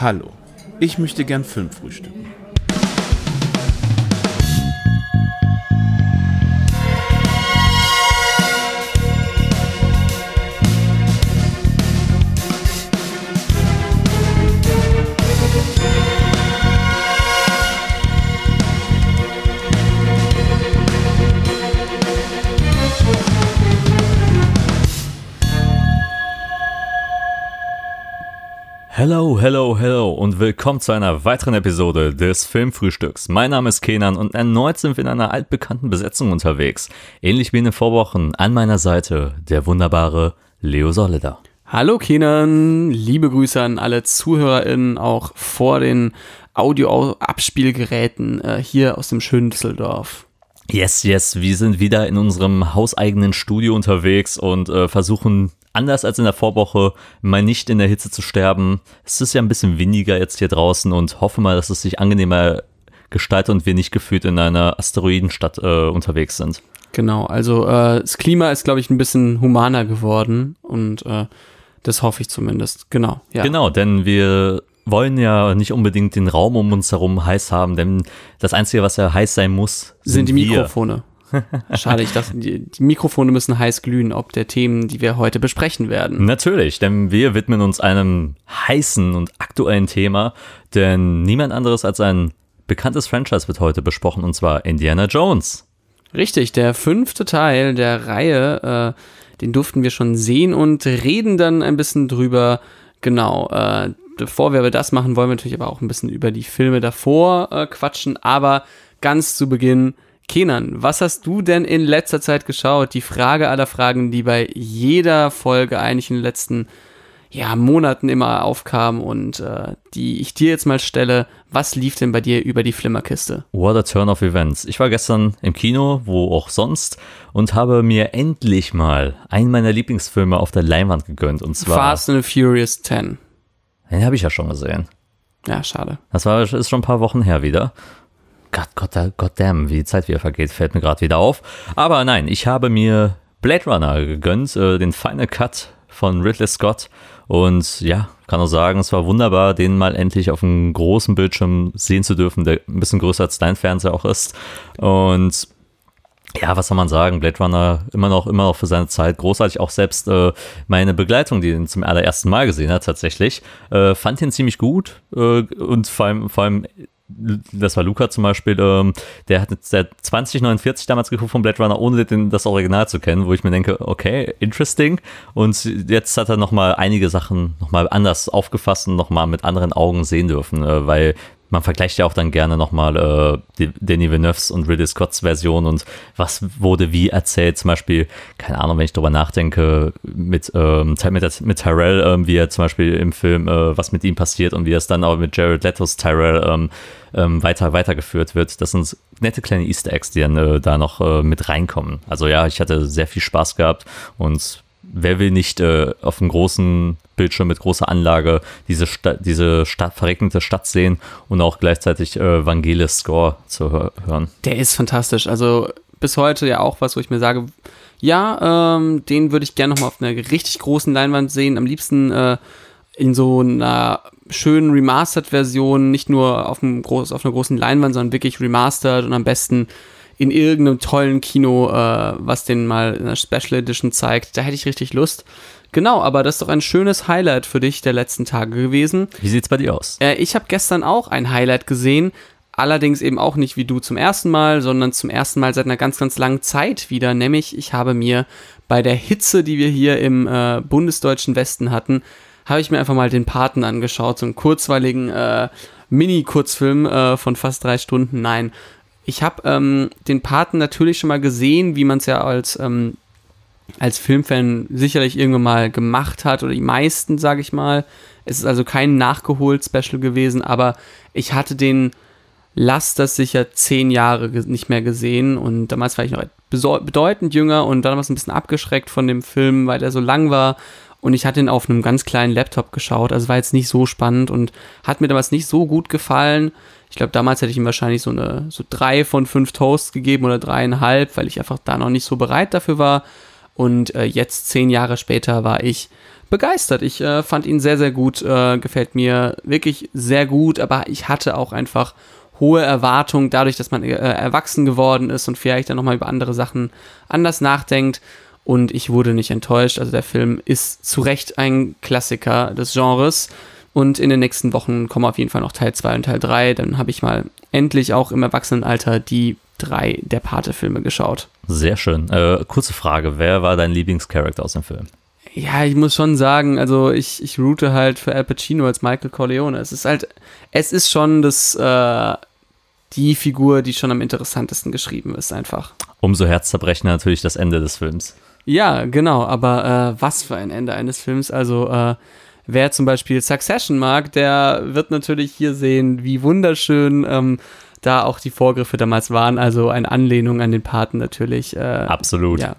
Hallo, ich möchte gern Film frühstücken. Hello, hello, hello und willkommen zu einer weiteren Episode des Filmfrühstücks. Mein Name ist Kenan und erneut sind wir in einer altbekannten Besetzung unterwegs. Ähnlich wie in den Vorwochen an meiner Seite der wunderbare Leo Solida. Hallo Kenan, liebe Grüße an alle ZuhörerInnen, auch vor den Audio-Abspielgeräten äh, hier aus dem schönen Düsseldorf. Yes, yes, wir sind wieder in unserem hauseigenen Studio unterwegs und äh, versuchen anders als in der Vorwoche mal nicht in der Hitze zu sterben. Es ist ja ein bisschen windiger jetzt hier draußen und hoffe mal, dass es sich angenehmer gestaltet und wir nicht gefühlt in einer Asteroidenstadt äh, unterwegs sind. Genau, also äh, das Klima ist, glaube ich, ein bisschen humaner geworden und äh, das hoffe ich zumindest. Genau, ja. Genau, denn wir wollen ja nicht unbedingt den Raum um uns herum heiß haben, denn das Einzige, was ja heiß sein muss, sind, sind die Mikrofone. Schade, ich dachte, die, die, Mikrofone müssen heiß glühen, ob der Themen, die wir heute besprechen werden. Natürlich, denn wir widmen uns einem heißen und aktuellen Thema, denn niemand anderes als ein bekanntes Franchise wird heute besprochen, und zwar Indiana Jones. Richtig, der fünfte Teil der Reihe, äh, den durften wir schon sehen und reden dann ein bisschen drüber. Genau, äh, bevor wir aber das machen, wollen wir natürlich aber auch ein bisschen über die Filme davor äh, quatschen, aber ganz zu Beginn Kenan, was hast du denn in letzter Zeit geschaut? Die Frage aller Fragen, die bei jeder Folge eigentlich in den letzten ja, Monaten immer aufkam und äh, die ich dir jetzt mal stelle. Was lief denn bei dir über die Flimmerkiste? What a turn of events. Ich war gestern im Kino, wo auch sonst, und habe mir endlich mal einen meiner Lieblingsfilme auf der Leinwand gegönnt. Und zwar Fast and Furious 10. Den habe ich ja schon gesehen. Ja, schade. Das war, ist schon ein paar Wochen her wieder. Gott, Gott, Gott damn, wie die Zeit wieder vergeht, fällt mir gerade wieder auf. Aber nein, ich habe mir Blade Runner gegönnt, äh, den Final Cut von Ridley Scott. Und ja, kann auch sagen, es war wunderbar, den mal endlich auf einem großen Bildschirm sehen zu dürfen, der ein bisschen größer als dein Fernseher auch ist. Und ja, was soll man sagen? Blade Runner immer noch, immer noch für seine Zeit großartig. Auch selbst äh, meine Begleitung, die ihn zum allerersten Mal gesehen hat, tatsächlich, äh, fand ihn ziemlich gut äh, und vor allem, vor allem das war Luca zum Beispiel, ähm, der hat der 2049 damals geguckt von Blade Runner, ohne den, das Original zu kennen, wo ich mir denke, okay, interesting. Und jetzt hat er nochmal einige Sachen nochmal anders aufgefasst und nochmal mit anderen Augen sehen dürfen, äh, weil man vergleicht ja auch dann gerne nochmal äh, Danny Villeneuve's und Ridley Scotts Version und was wurde wie erzählt. Zum Beispiel, keine Ahnung, wenn ich drüber nachdenke, mit, ähm, mit, mit Tyrell, ähm, wie er zum Beispiel im Film, äh, was mit ihm passiert und wie es dann auch mit Jared Leto's Tyrell ähm, ähm, weiter weitergeführt wird. Das sind nette kleine Easter Eggs, die dann äh, da noch äh, mit reinkommen. Also ja, ich hatte sehr viel Spaß gehabt und wer will nicht äh, auf einem großen Bildschirm mit großer Anlage diese, Sta diese Stadt, verregnete Stadt sehen und auch gleichzeitig äh, Vangelis Score zu hören. Der ist fantastisch. Also bis heute ja auch was, wo ich mir sage, ja, ähm, den würde ich gerne nochmal auf einer richtig großen Leinwand sehen. Am liebsten äh, in so einer schönen Remastered-Version, nicht nur auf, groß, auf einer großen Leinwand, sondern wirklich remastered und am besten in irgendeinem tollen Kino, äh, was den mal in einer Special Edition zeigt. Da hätte ich richtig Lust. Genau, aber das ist doch ein schönes Highlight für dich der letzten Tage gewesen. Wie sieht's bei dir aus? Äh, ich habe gestern auch ein Highlight gesehen, allerdings eben auch nicht wie du zum ersten Mal, sondern zum ersten Mal seit einer ganz, ganz langen Zeit wieder. Nämlich, ich habe mir bei der Hitze, die wir hier im äh, bundesdeutschen Westen hatten, habe ich mir einfach mal den Paten angeschaut, so einen kurzweiligen äh, Mini-Kurzfilm äh, von fast drei Stunden. Nein, ich habe ähm, den Paten natürlich schon mal gesehen, wie man es ja als, ähm, als Filmfan sicherlich irgendwann mal gemacht hat, oder die meisten, sage ich mal. Es ist also kein nachgeholt Special gewesen, aber ich hatte den Last das sicher zehn Jahre nicht mehr gesehen und damals war ich noch bedeutend jünger und dann war es ein bisschen abgeschreckt von dem Film, weil er so lang war und ich hatte ihn auf einem ganz kleinen Laptop geschaut, also war jetzt nicht so spannend und hat mir damals nicht so gut gefallen. Ich glaube, damals hätte ich ihm wahrscheinlich so eine so drei von fünf Toasts gegeben oder dreieinhalb, weil ich einfach da noch nicht so bereit dafür war. Und äh, jetzt, zehn Jahre später, war ich begeistert. Ich äh, fand ihn sehr, sehr gut, äh, gefällt mir wirklich sehr gut, aber ich hatte auch einfach hohe Erwartungen dadurch, dass man äh, erwachsen geworden ist und vielleicht dann nochmal über andere Sachen anders nachdenkt. Und ich wurde nicht enttäuscht. Also der Film ist zu Recht ein Klassiker des Genres. Und in den nächsten Wochen kommen auf jeden Fall noch Teil 2 und Teil 3. Dann habe ich mal endlich auch im Erwachsenenalter die drei der Pate-Filme geschaut. Sehr schön. Äh, kurze Frage: Wer war dein Lieblingscharakter aus dem Film? Ja, ich muss schon sagen, also ich, ich route halt für Al Pacino als Michael Corleone. Es ist halt, es ist schon das, äh, die Figur, die schon am interessantesten geschrieben ist, einfach. Umso herzzerbrechender natürlich das Ende des Films. Ja, genau, aber äh, was für ein Ende eines Films. Also, äh, wer zum Beispiel Succession mag, der wird natürlich hier sehen, wie wunderschön ähm, da auch die Vorgriffe damals waren. Also eine Anlehnung an den Paten natürlich. Äh, Absolut. Ja,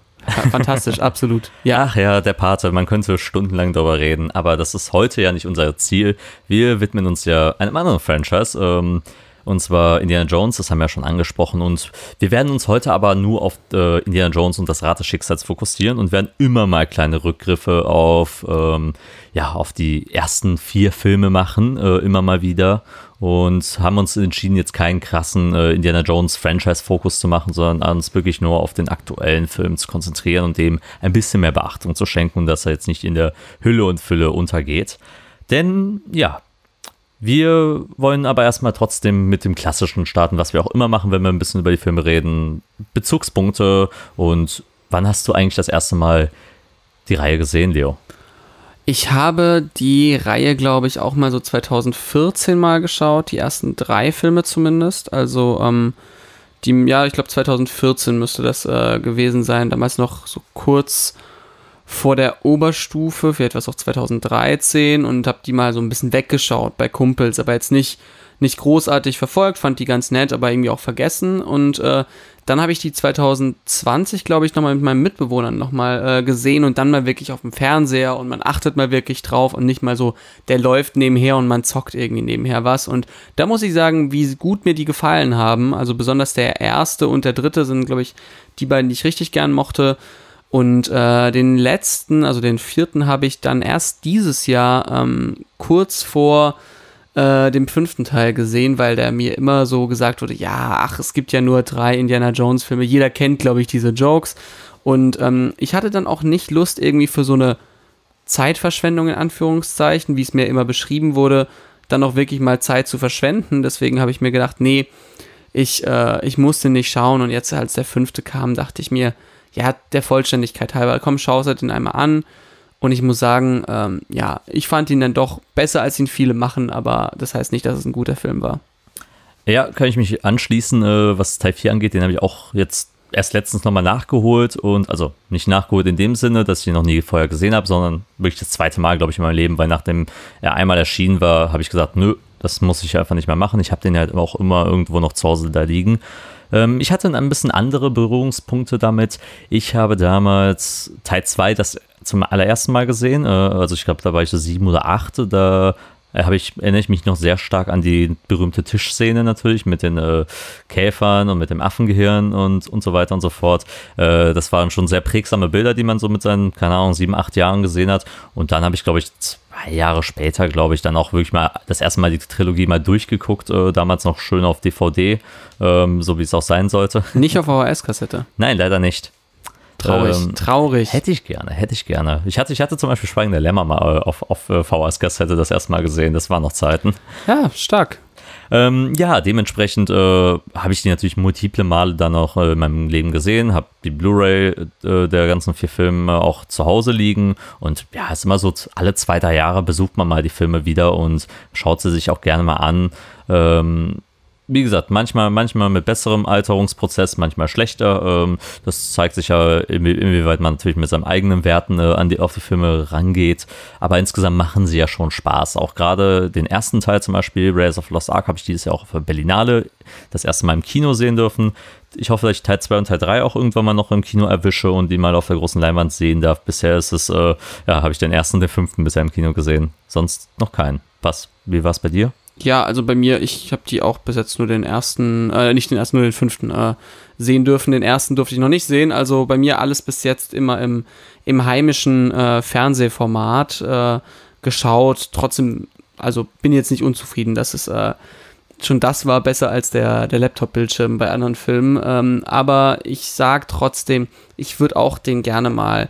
fantastisch, absolut. Ja. Ach ja, der Pate, man könnte stundenlang darüber reden, aber das ist heute ja nicht unser Ziel. Wir widmen uns ja einem anderen Franchise. Ähm, und zwar Indiana Jones, das haben wir ja schon angesprochen. Und wir werden uns heute aber nur auf äh, Indiana Jones und das Rad des Schicksals fokussieren und werden immer mal kleine Rückgriffe auf, ähm, ja, auf die ersten vier Filme machen, äh, immer mal wieder. Und haben uns entschieden, jetzt keinen krassen äh, Indiana Jones Franchise-Fokus zu machen, sondern uns wirklich nur auf den aktuellen Film zu konzentrieren und dem ein bisschen mehr Beachtung zu schenken, dass er jetzt nicht in der Hülle und Fülle untergeht. Denn ja, wir wollen aber erstmal trotzdem mit dem Klassischen starten, was wir auch immer machen, wenn wir ein bisschen über die Filme reden. Bezugspunkte und wann hast du eigentlich das erste Mal die Reihe gesehen, Leo? Ich habe die Reihe, glaube ich, auch mal so 2014 mal geschaut, die ersten drei Filme zumindest. Also, ähm, die, ja, ich glaube 2014 müsste das äh, gewesen sein. Damals noch so kurz vor der Oberstufe, vielleicht was auch 2013 und habe die mal so ein bisschen weggeschaut bei Kumpels, aber jetzt nicht, nicht großartig verfolgt, fand die ganz nett, aber irgendwie auch vergessen und äh, dann habe ich die 2020, glaube ich, nochmal mit meinen Mitbewohnern nochmal äh, gesehen und dann mal wirklich auf dem Fernseher und man achtet mal wirklich drauf und nicht mal so, der läuft nebenher und man zockt irgendwie nebenher was. Und da muss ich sagen, wie gut mir die gefallen haben. Also besonders der erste und der dritte sind, glaube ich, die beiden, die ich richtig gern mochte. Und äh, den letzten, also den vierten, habe ich dann erst dieses Jahr ähm, kurz vor äh, dem fünften Teil gesehen, weil der mir immer so gesagt wurde, ja, ach, es gibt ja nur drei Indiana Jones Filme, jeder kennt, glaube ich, diese Jokes. Und ähm, ich hatte dann auch nicht Lust irgendwie für so eine Zeitverschwendung in Anführungszeichen, wie es mir immer beschrieben wurde, dann auch wirklich mal Zeit zu verschwenden. Deswegen habe ich mir gedacht, nee, ich, äh, ich musste nicht schauen. Und jetzt, als der fünfte kam, dachte ich mir, ja, der Vollständigkeit halber, komm, schau es den einmal an. Und ich muss sagen, ähm, ja, ich fand ihn dann doch besser, als ihn viele machen, aber das heißt nicht, dass es ein guter Film war. Ja, kann ich mich anschließen, äh, was Teil 4 angeht. Den habe ich auch jetzt erst letztens nochmal nachgeholt und, also nicht nachgeholt in dem Sinne, dass ich ihn noch nie vorher gesehen habe, sondern wirklich das zweite Mal, glaube ich, in meinem Leben, weil nachdem er einmal erschienen war, habe ich gesagt, nö, das muss ich einfach nicht mehr machen. Ich habe den halt auch immer irgendwo noch zu Hause da liegen. Ähm, ich hatte ein bisschen andere Berührungspunkte damit. Ich habe damals Teil 2 das zum allerersten Mal gesehen. Äh, also ich glaube, da war ich so sieben oder acht. Da habe ich, erinnere ich mich noch sehr stark an die berühmte Tischszene natürlich mit den äh, Käfern und mit dem Affengehirn und, und so weiter und so fort. Äh, das waren schon sehr prägsame Bilder, die man so mit seinen, keine Ahnung, sieben, acht Jahren gesehen hat. Und dann habe ich, glaube ich, zwei Jahre später, glaube ich, dann auch wirklich mal das erste Mal die Trilogie mal durchgeguckt. Äh, damals noch schön auf DVD, ähm, so wie es auch sein sollte. Nicht auf VHS-Kassette. Nein, leider nicht. Traurig, ähm, traurig. Hätte ich gerne, hätte ich gerne. Ich hatte, ich hatte zum Beispiel Schweigende Lämmer mal äh, auf, auf äh, VHS-Kassette das erste Mal gesehen. Das waren noch Zeiten. Ja, stark. Ähm, ja, dementsprechend äh, habe ich die natürlich multiple Male dann auch äh, in meinem Leben gesehen, habe die Blu-ray äh, der ganzen vier Filme auch zu Hause liegen und ja, es ist immer so, alle zwei, drei Jahre besucht man mal die Filme wieder und schaut sie sich auch gerne mal an. Ähm, wie gesagt, manchmal, manchmal mit besserem Alterungsprozess, manchmal schlechter. Ähm, das zeigt sich ja, inwieweit man natürlich mit seinen eigenen Werten äh, an die, auf die Filme rangeht. Aber insgesamt machen sie ja schon Spaß. Auch gerade den ersten Teil zum Beispiel, Rays of Lost Ark, habe ich dieses Jahr auch auf der Berlinale das erste Mal im Kino sehen dürfen. Ich hoffe, dass ich Teil 2 und Teil 3 auch irgendwann mal noch im Kino erwische und die mal auf der großen Leinwand sehen darf. Bisher ist es, äh, ja, habe ich den ersten und den fünften bisher im Kino gesehen. Sonst noch keinen. Was? Wie war es bei dir? Ja, also bei mir, ich habe die auch bis jetzt nur den ersten, äh, nicht den ersten, nur den fünften äh, sehen dürfen. Den ersten durfte ich noch nicht sehen. Also bei mir alles bis jetzt immer im, im heimischen äh, Fernsehformat äh, geschaut. Trotzdem, also bin jetzt nicht unzufrieden. Das ist äh, schon das war besser als der, der Laptop-Bildschirm bei anderen Filmen. Ähm, aber ich sag trotzdem, ich würde auch den gerne mal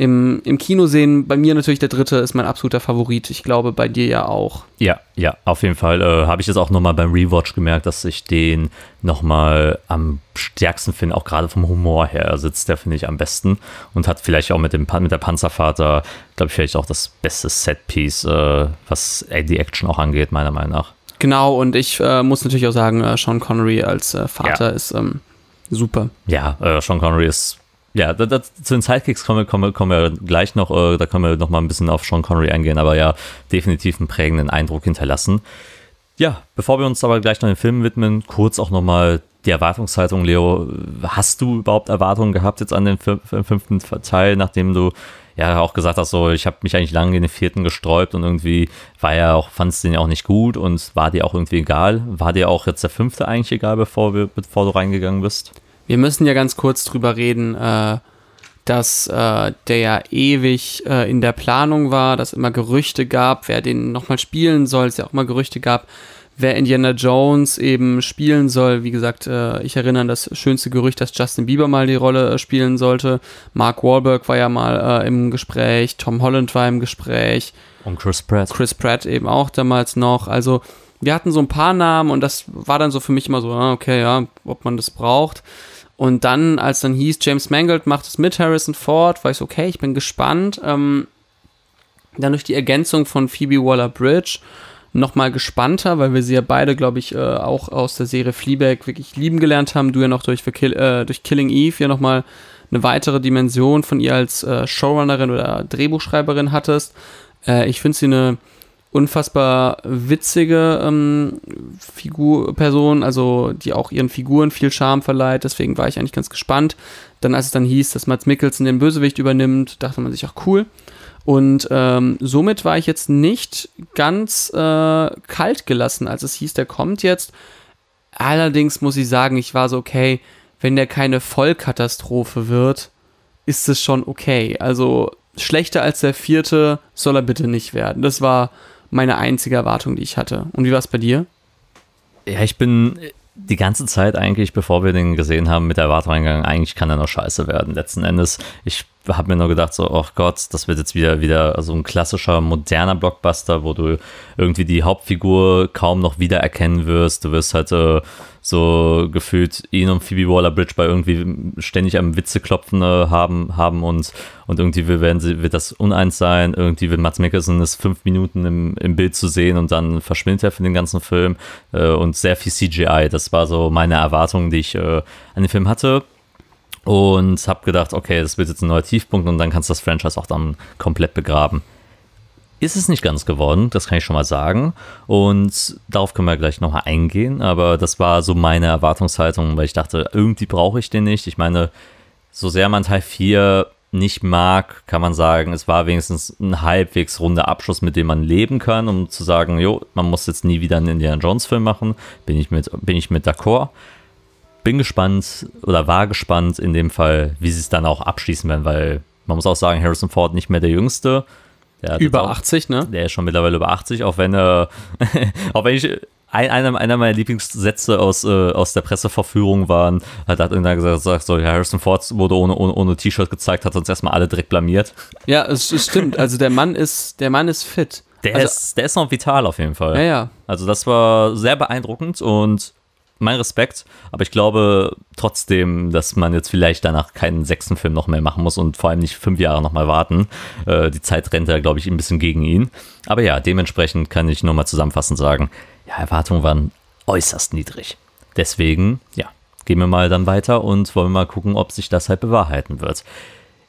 im, im Kino sehen. Bei mir natürlich der dritte ist mein absoluter Favorit. Ich glaube, bei dir ja auch. Ja, ja, auf jeden Fall. Äh, Habe ich jetzt auch nochmal beim Rewatch gemerkt, dass ich den nochmal am stärksten finde, auch gerade vom Humor her sitzt der, finde ich, am besten und hat vielleicht auch mit, dem, mit der Panzervater, glaube ich, vielleicht auch das beste Setpiece, äh, was die Action auch angeht, meiner Meinung nach. Genau, und ich äh, muss natürlich auch sagen, äh, Sean Connery als äh, Vater ja. ist ähm, super. Ja, äh, Sean Connery ist ja, da, da, zu den Sidekicks kommen, kommen, kommen wir gleich noch, äh, da können wir noch mal ein bisschen auf Sean Connery eingehen, aber ja, definitiv einen prägenden Eindruck hinterlassen. Ja, bevor wir uns aber gleich noch den Film widmen, kurz auch nochmal die Erwartungshaltung, Leo. Hast du überhaupt Erwartungen gehabt jetzt an den fünften Teil, nachdem du ja auch gesagt hast, so ich habe mich eigentlich lange in den vierten gesträubt und irgendwie war ja auch, fandest den ja auch nicht gut und war dir auch irgendwie egal. War dir auch jetzt der fünfte eigentlich egal, bevor, wir, bevor du reingegangen bist? Wir müssen ja ganz kurz drüber reden, äh, dass äh, der ja ewig äh, in der Planung war, dass immer Gerüchte gab, wer den nochmal spielen soll, es ja auch immer Gerüchte gab, wer Indiana Jones eben spielen soll. Wie gesagt, äh, ich erinnere an das schönste Gerücht, dass Justin Bieber mal die Rolle äh, spielen sollte. Mark Wahlberg war ja mal äh, im Gespräch, Tom Holland war im Gespräch. Und Chris Pratt. Chris Pratt eben auch damals noch. Also wir hatten so ein paar Namen und das war dann so für mich immer so, ah, okay, ja, ob man das braucht. Und dann, als dann hieß, James Mangold macht es mit Harrison Ford, war ich so, okay, ich bin gespannt. Ähm, dann durch die Ergänzung von Phoebe Waller-Bridge nochmal gespannter, weil wir sie ja beide, glaube ich, äh, auch aus der Serie Fleabag wirklich lieben gelernt haben. Du ja noch durch, Kill, äh, durch Killing Eve ja nochmal eine weitere Dimension von ihr als äh, Showrunnerin oder Drehbuchschreiberin hattest. Äh, ich finde sie eine unfassbar witzige ähm, Figur, Person, also die auch ihren Figuren viel Charme verleiht. Deswegen war ich eigentlich ganz gespannt. Dann, als es dann hieß, dass Mats Mikkelsen den Bösewicht übernimmt, dachte man sich auch cool. Und ähm, somit war ich jetzt nicht ganz äh, kalt gelassen, als es hieß, der kommt jetzt. Allerdings muss ich sagen, ich war so, okay, wenn der keine Vollkatastrophe wird, ist es schon okay. Also schlechter als der vierte soll er bitte nicht werden. Das war meine einzige Erwartung, die ich hatte. Und wie war es bei dir? Ja, ich bin die ganze Zeit eigentlich, bevor wir den gesehen haben, mit der Erwartung eingegangen, eigentlich kann er noch scheiße werden. Letzten Endes, ich habe mir nur gedacht, so, oh Gott, das wird jetzt wieder, wieder so ein klassischer, moderner Blockbuster, wo du irgendwie die Hauptfigur kaum noch wiedererkennen wirst. Du wirst halt äh, so gefühlt ihn und Phoebe Waller-Bridge bei irgendwie ständig am Witze klopfen äh, haben, haben und, und irgendwie werden sie, wird das uneins sein. Irgendwie wird Mats Mikkelsen ist fünf Minuten im, im Bild zu sehen und dann verschwindet er für den ganzen Film äh, und sehr viel CGI. Das war so meine Erwartung, die ich äh, an den Film hatte und habe gedacht, okay, das wird jetzt ein neuer Tiefpunkt und dann kannst du das Franchise auch dann komplett begraben. Ist es nicht ganz geworden, das kann ich schon mal sagen. Und darauf können wir gleich nochmal eingehen. Aber das war so meine Erwartungshaltung, weil ich dachte, irgendwie brauche ich den nicht. Ich meine, so sehr man Teil 4 nicht mag, kann man sagen, es war wenigstens ein halbwegs runder Abschluss, mit dem man leben kann, um zu sagen, jo, man muss jetzt nie wieder einen Indiana Jones Film machen. Bin ich mit, bin ich mit d'accord bin gespannt oder war gespannt in dem Fall, wie sie es dann auch abschließen werden, weil man muss auch sagen, Harrison Ford nicht mehr der Jüngste. Über auch, 80, ne? Der ist schon mittlerweile über 80, auch wenn er, auch wenn ich, ein, einer, einer meiner Lieblingssätze aus, äh, aus der Presseverführung waren, hat, irgendwann gesagt, sagt so, Harrison Ford wurde ohne, ohne, ohne T-Shirt gezeigt, hat uns erstmal alle direkt blamiert. Ja, es, es, stimmt. Also der Mann ist, der Mann ist fit. Der, also, ist, der ist noch vital auf jeden Fall. Ja, ja. Also das war sehr beeindruckend und mein Respekt, aber ich glaube trotzdem, dass man jetzt vielleicht danach keinen sechsten Film noch mehr machen muss und vor allem nicht fünf Jahre nochmal warten. Äh, die Zeit rennt da, glaube ich, ein bisschen gegen ihn. Aber ja, dementsprechend kann ich nur mal zusammenfassend sagen, ja, Erwartungen waren äußerst niedrig. Deswegen, ja, gehen wir mal dann weiter und wollen mal gucken, ob sich das halt bewahrheiten wird.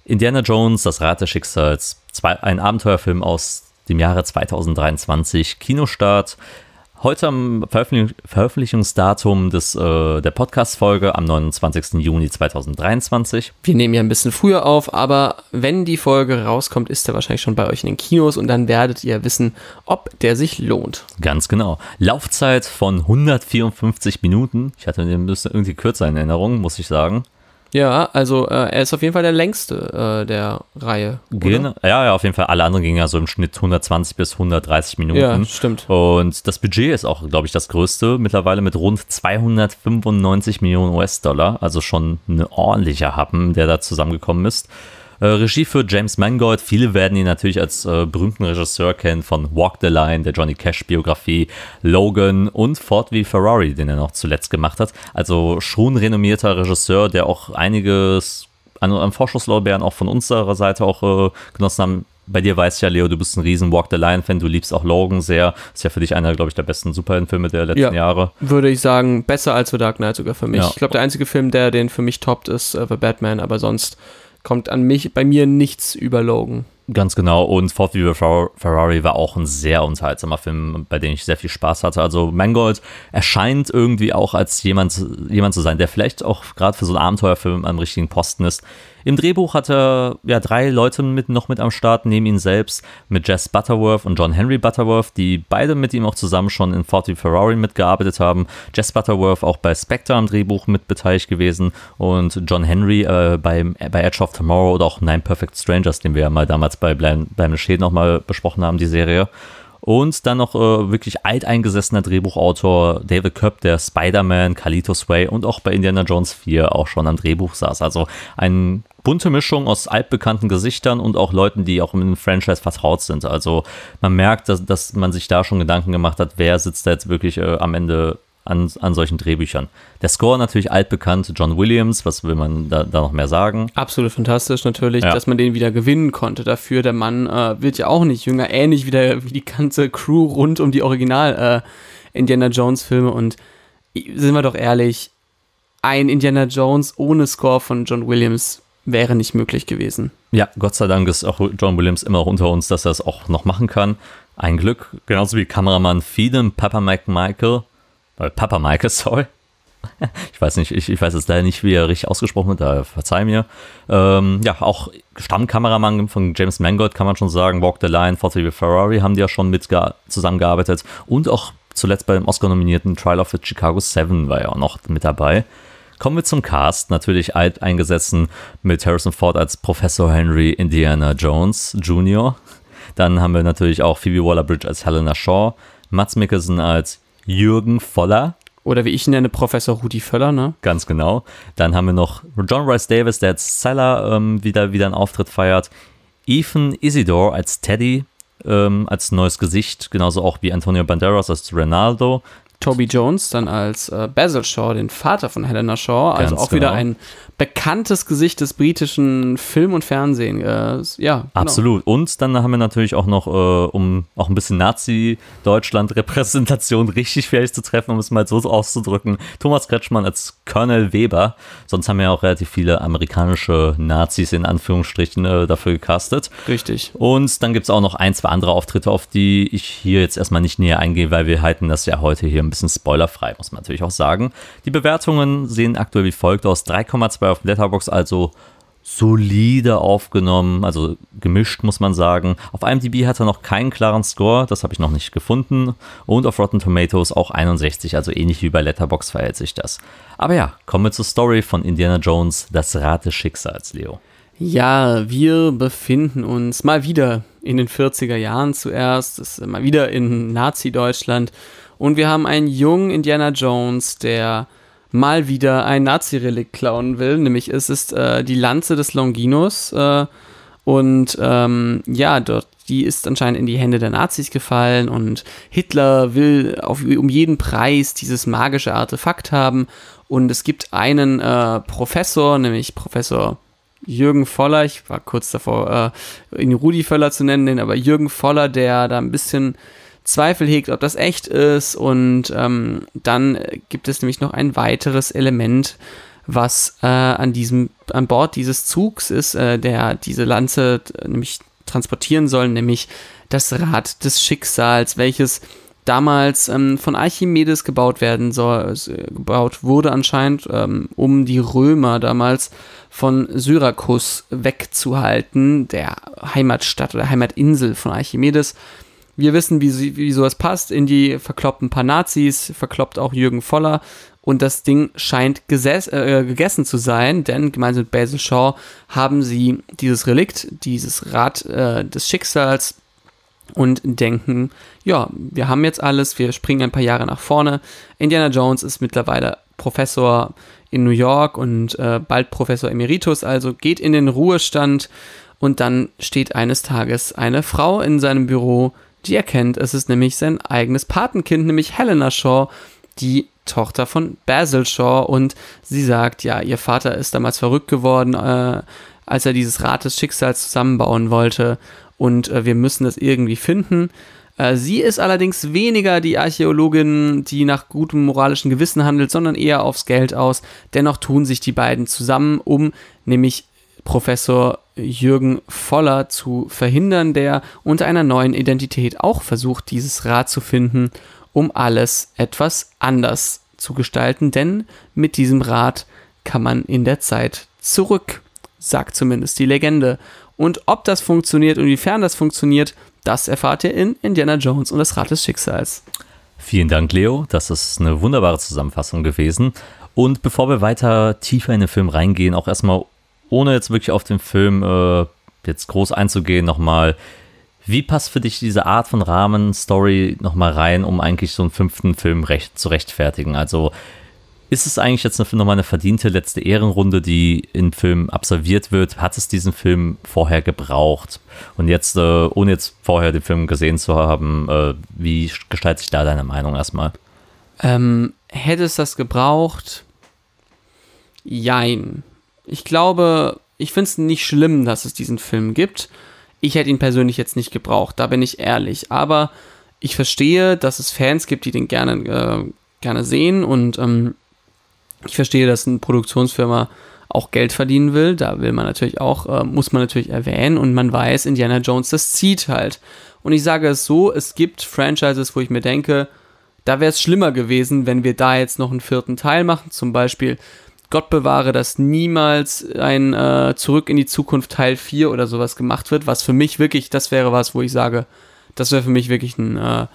Indiana Jones, das Rad des Schicksals, zwei, ein Abenteuerfilm aus dem Jahre 2023, Kinostart heute am Veröffentlich Veröffentlichungsdatum des, äh, der Podcast-Folge am 29. Juni 2023. Wir nehmen ja ein bisschen früher auf, aber wenn die Folge rauskommt, ist er wahrscheinlich schon bei euch in den Kinos und dann werdet ihr wissen, ob der sich lohnt. Ganz genau. Laufzeit von 154 Minuten. Ich hatte den ein bisschen irgendwie kürzer in Erinnerung, muss ich sagen. Ja, also äh, er ist auf jeden Fall der längste äh, der Reihe. Genau. Ja, ja, auf jeden Fall. Alle anderen gingen ja so im Schnitt 120 bis 130 Minuten. Ja, stimmt. Und das Budget ist auch, glaube ich, das größte. Mittlerweile mit rund 295 Millionen US-Dollar. Also schon ein ordentlicher Happen, der da zusammengekommen ist. Äh, Regie für James Mangold. Viele werden ihn natürlich als äh, berühmten Regisseur kennen von Walk the Line, der Johnny Cash-Biografie, Logan und Ford v Ferrari, den er noch zuletzt gemacht hat. Also schon renommierter Regisseur, der auch einiges an, an Vorschusslorbeeren auch von unserer Seite auch äh, genossen haben. Bei dir weiß ich ja, Leo, du bist ein riesen Walk the Line-Fan, du liebst auch Logan sehr. Ist ja für dich einer, glaube ich, der besten Superheldenfilme der letzten Ja. Jahre. Würde ich sagen, besser als The Dark Knight sogar für mich. Ja. Ich glaube, der einzige Film, der den für mich toppt, ist äh, The Batman, aber sonst kommt an mich, bei mir nichts über Logan. Ganz genau. Und Ford v Fer- Ferrari war auch ein sehr unterhaltsamer Film, bei dem ich sehr viel Spaß hatte. Also Mangold erscheint irgendwie auch als jemand, jemand zu sein, der vielleicht auch gerade für so einen Abenteuerfilm am richtigen Posten ist. Im Drehbuch hat er ja drei Leute mit, noch mit am Start, neben ihn selbst, mit Jess Butterworth und John Henry Butterworth, die beide mit ihm auch zusammen schon in Ford v Ferrari mitgearbeitet haben. Jess Butterworth auch bei Spectre am Drehbuch mit beteiligt gewesen und John Henry äh, beim, bei Edge of Tomorrow oder auch Nine Perfect Strangers, den wir ja mal damals bei Bleib- Bleibende Schäden nochmal besprochen haben, die Serie. Und dann noch äh, wirklich alteingesessener Drehbuchautor David Köpp, der Spider-Man, Carlitos Way und auch bei Indiana Jones 4 auch schon am Drehbuch saß. Also eine bunte Mischung aus altbekannten Gesichtern und auch Leuten, die auch mit dem Franchise vertraut sind. Also man merkt, dass, dass man sich da schon Gedanken gemacht hat, wer sitzt da jetzt wirklich äh, am Ende an, an solchen Drehbüchern. Der Score natürlich altbekannt, John Williams, was will man da, da noch mehr sagen? Absolut fantastisch natürlich, Ja. dass man den wieder gewinnen konnte dafür. Der Mann äh, wird ja auch nicht jünger, ähnlich wie, der, wie die ganze Crew rund um die Original äh, Indiana Jones Filme. Und sind wir doch ehrlich, ein Indiana Jones ohne Score von John Williams wäre nicht möglich gewesen. Ja, Gott sei Dank ist auch John Williams immer noch unter uns, dass er es auch noch machen kann. Ein Glück, genauso wie Kameramann Fiedem, Papa Mike Michael, Papa Michael, sorry. Ich weiß nicht, ich, ich weiß jetzt leider nicht, wie er richtig ausgesprochen wird, da verzeih mir. Ähm, ja, auch Stammkameramann von James Mangold kann man schon sagen, Walk the Line, Ford v Ferrari haben die ja schon mit zusammengearbeitet und auch zuletzt beim Oscar-nominierten Trial of the Chicago 7 war er auch noch mit dabei. Kommen wir zum Cast. Natürlich alt eingesetzt mit Harrison Ford als Professor Henry Indiana Jones Jr. Dann haben wir natürlich auch Phoebe Waller-Bridge als Helena Shaw, Mats Mikkelsen als Jürgen Voller, Oder wie ich ihn nenne, Professor Rudi Völler, ne? ganz genau. Dann haben wir noch John Rice Davis, der als Seller ähm, wieder, wieder einen Auftritt feiert. Ethan Isidore als Teddy, ähm, als neues Gesicht, genauso auch wie Antonio Banderas als Ronaldo. Toby Jones dann als äh, Basil Shaw, den Vater von Helena Shaw, also Ganz auch wieder genau. ein bekanntes Gesicht des britischen Film und Fernsehen. Äh, ja, genau. Absolut. Und dann haben wir natürlich auch noch, äh, um auch ein bisschen Nazi-Deutschland-Repräsentation richtig fertig zu treffen, um es mal so auszudrücken, Thomas Kretschmann als Colonel Weber. Sonst haben wir ja auch relativ viele amerikanische Nazis in Anführungsstrichen äh, dafür gecastet. Richtig. Und dann gibt es auch noch ein, zwei andere Auftritte, auf die ich hier jetzt erstmal nicht näher eingehe, weil wir halten das ja heute hier ein bisschen spoilerfrei, muss man natürlich auch sagen. Die Bewertungen sehen aktuell wie folgt aus: 3,2 auf Letterbox, also solide aufgenommen, also gemischt muss man sagen. Auf IMDb hat er noch keinen klaren Score, das habe ich noch nicht gefunden. Und auf Rotten Tomatoes auch 61, also ähnlich wie bei Letterbox verhält sich das. Aber ja, kommen wir zur Story von Indiana Jones, das Rad des Schicksals, Leo. Ja, wir befinden uns mal wieder in den 40er Jahren zuerst, ist mal wieder in Nazi-Deutschland und wir haben einen jungen Indiana Jones, der mal wieder ein Nazi-Relikt klauen will, nämlich es ist äh, die Lanze des Longinus äh, und ähm, ja, dort die ist anscheinend in die Hände der Nazis gefallen. Und Hitler will auf, um jeden Preis dieses magische Artefakt haben. Und es gibt einen äh, Professor, nämlich Professor Jürgen Voller, ich war kurz davor, äh, ihn Rudi Völler zu nennen, aber Jürgen Voller, der da ein bisschen Zweifel hegt, ob das echt ist. Und ähm, dann gibt es nämlich noch ein weiteres Element, was äh, an diesem, an Bord dieses Zugs ist, äh, der diese Lanze äh, nämlich transportieren soll, nämlich das Rad des Schicksals, welches damals ähm, von Archimedes gebaut werden soll, äh, gebaut wurde anscheinend, ähm, um die Römer damals von Syrakus wegzuhalten, der Heimatstadt oder Heimatinsel von Archimedes. Wir wissen, wie, wie sowas passt. In die verkloppt ein paar Nazis, verkloppt auch Jürgen Voller. Und das Ding scheint äh, gegessen zu sein, denn gemeinsam mit Basil Shaw haben sie dieses Relikt, dieses Rad äh, des Schicksals und denken, ja, wir haben jetzt alles, wir springen ein paar Jahre nach vorne. Indiana Jones ist mittlerweile Professor in New York und äh, bald Professor Emeritus, also geht in den Ruhestand und dann steht eines Tages eine Frau in seinem Büro, die erkennt, es ist nämlich sein eigenes Patenkind, nämlich Helena Shaw, die Tochter von Basil Shaw und sie sagt, ja, ihr Vater ist damals verrückt geworden, äh, als er dieses Rad des Schicksals zusammenbauen wollte und äh, wir müssen das irgendwie finden. Äh, sie ist allerdings weniger die Archäologin, die nach gutem moralischen Gewissen handelt, sondern eher aufs Geld aus. Dennoch tun sich die beiden zusammen, um nämlich Professor Jürgen Voller zu verhindern, der unter einer neuen Identität auch versucht, dieses Rad zu finden um alles etwas anders zu gestalten, denn mit diesem Rad kann man in der Zeit zurück, sagt zumindest die Legende. Und ob das funktioniert und inwiefern das funktioniert, das erfahrt ihr in Indiana Jones und das Rad des Schicksals. Vielen Dank, Leo. Das ist eine wunderbare Zusammenfassung gewesen. Und bevor wir weiter tiefer in den Film reingehen, auch erstmal ohne jetzt wirklich auf den Film äh, jetzt groß einzugehen, nochmal wie passt für dich diese Art von Rahmen-Story nochmal rein, um eigentlich so einen fünften Film recht, zu rechtfertigen? Also ist es eigentlich jetzt nochmal eine verdiente letzte Ehrenrunde, die im Film absolviert wird? Hat es diesen Film vorher gebraucht? Und jetzt, äh, ohne jetzt vorher den Film gesehen zu haben, äh, wie gestaltet sich da deine Meinung erstmal? Ähm, hätte es das gebraucht? Jein. Ich glaube, ich finde es nicht schlimm, dass es diesen Film gibt. Ich hätte ihn persönlich jetzt nicht gebraucht, da bin ich ehrlich. Aber ich verstehe, dass es Fans gibt, die den gerne, äh, gerne sehen und ähm, ich verstehe, dass eine Produktionsfirma auch Geld verdienen will. Da will man natürlich auch, äh, muss man natürlich erwähnen und man weiß, Indiana Jones, das zieht halt. Und ich sage es so, es gibt Franchises, wo ich mir denke, da wäre es schlimmer gewesen, wenn wir da jetzt noch einen vierten Teil machen. Zum Beispiel Gott bewahre, dass niemals ein äh, Zurück in die Zukunft Teil 4 oder sowas gemacht wird, was für mich wirklich, das wäre was, wo ich sage, das wäre für mich wirklich ein, äh,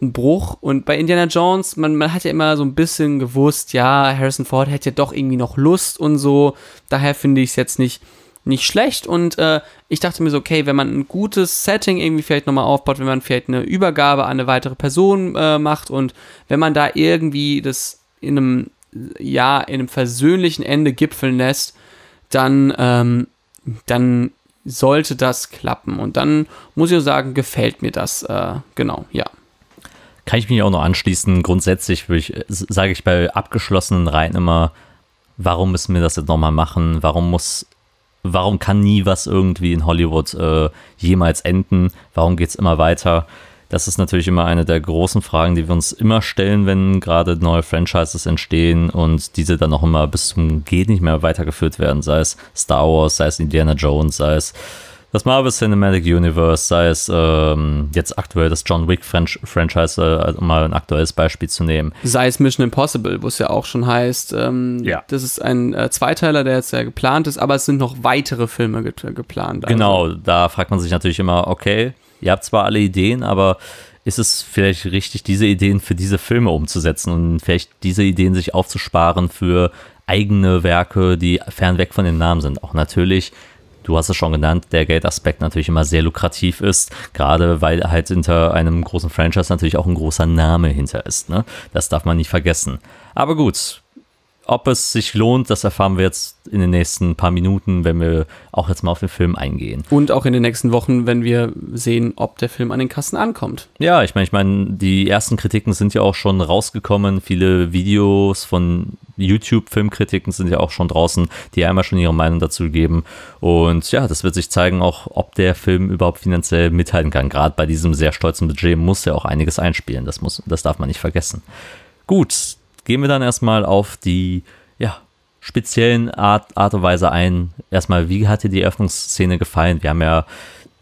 ein Bruch. Und bei Indiana Jones, man, man hat ja immer so ein bisschen gewusst, ja, Harrison Ford hätte ja doch irgendwie noch Lust und so. Daher finde ich es jetzt nicht, nicht schlecht. Und äh, ich dachte mir so, okay, wenn man ein gutes Setting irgendwie vielleicht nochmal aufbaut, wenn man vielleicht eine Übergabe an eine weitere Person äh, macht und wenn man da irgendwie das in einem ja in einem versöhnlichen Ende gipfeln lässt, dann, ähm, dann sollte das klappen. Und dann muss ich sagen, gefällt mir das. Äh, genau, ja. Kann ich mich auch noch anschließen. Grundsätzlich ich, sage ich bei abgeschlossenen Reihen immer, warum müssen wir das jetzt nochmal machen? Warum muss, warum kann nie was irgendwie in Hollywood äh, jemals enden? Warum geht es immer weiter? Das ist natürlich immer eine der großen Fragen, die wir uns immer stellen, wenn gerade neue Franchises entstehen und diese dann auch immer bis zum Geht nicht mehr weitergeführt werden, sei es Star Wars, sei es Indiana Jones, sei es das Marvel Cinematic Universe, sei es ähm, jetzt aktuell das John Wick French Franchise, äh, um mal ein aktuelles Beispiel zu nehmen. Sei es Mission Impossible, wo es ja auch schon heißt, ähm, ja. das ist ein äh, Zweiteiler, der jetzt ja geplant ist, aber es sind noch weitere Filme ge geplant. Also. Genau, da fragt man sich natürlich immer, okay, ihr habt zwar alle Ideen, aber ist es vielleicht richtig, diese Ideen für diese Filme umzusetzen und vielleicht diese Ideen sich aufzusparen für eigene Werke, die fernweg von den Namen sind. Auch natürlich, du hast es schon genannt, der Geldaspekt natürlich immer sehr lukrativ ist, gerade weil halt hinter einem großen Franchise natürlich auch ein großer Name hinter ist. Ne? Das darf man nicht vergessen. Aber gut, ob es sich lohnt, das erfahren wir jetzt in den nächsten paar Minuten, wenn wir auch jetzt mal auf den Film eingehen. Und auch in den nächsten Wochen, wenn wir sehen, ob der Film an den Kassen ankommt. Ja, ich meine, ich meine, die ersten Kritiken sind ja auch schon rausgekommen. Viele Videos von YouTube-Filmkritiken sind ja auch schon draußen, die einmal schon ihre Meinung dazu geben. Und ja, das wird sich zeigen, auch ob der Film überhaupt finanziell mithalten kann. Gerade bei diesem sehr stolzen Budget muss er auch einiges einspielen. Das, muss, das darf man nicht vergessen. Gut, gehen wir dann erstmal auf die ja, speziellen Art, Art und Weise ein. Erstmal, wie hat dir die Eröffnungsszene gefallen? Wir haben ja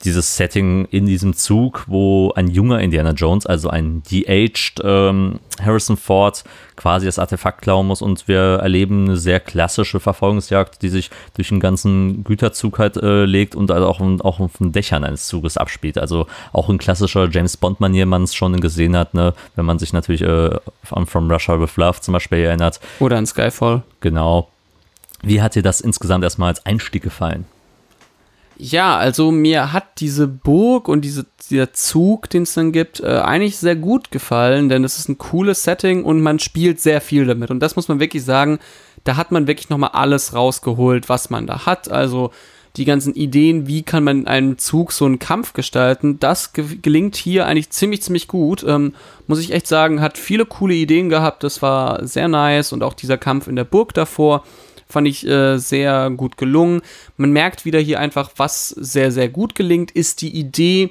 dieses Setting in diesem Zug, wo ein junger Indiana Jones, also ein de-aged ähm, Harrison Ford, quasi das Artefakt klauen muss und wir erleben eine sehr klassische Verfolgungsjagd, die sich durch den ganzen Güterzug halt äh, legt und also auch, auch auf den Dächern eines Zuges abspielt. Also auch in klassischer James Bond-Manier man es schon gesehen hat, ne? wenn man sich natürlich äh, an From Russia with Love zum Beispiel erinnert. Oder an Skyfall. Genau. Wie hat dir das insgesamt erstmal als Einstieg gefallen? Ja, also mir hat diese Burg und diese, dieser Zug, den es dann gibt, äh, eigentlich sehr gut gefallen, denn es ist ein cooles Setting und man spielt sehr viel damit. Und das muss man wirklich sagen, da hat man wirklich nochmal alles rausgeholt, was man da hat. Also die ganzen Ideen, wie kann man in einem Zug so einen Kampf gestalten, das ge gelingt hier eigentlich ziemlich, ziemlich gut. Ähm, muss ich echt sagen, hat viele coole Ideen gehabt, das war sehr nice und auch dieser Kampf in der Burg davor Fand ich äh, sehr gut gelungen. Man merkt wieder hier einfach, was sehr, sehr gut gelingt, ist die Idee,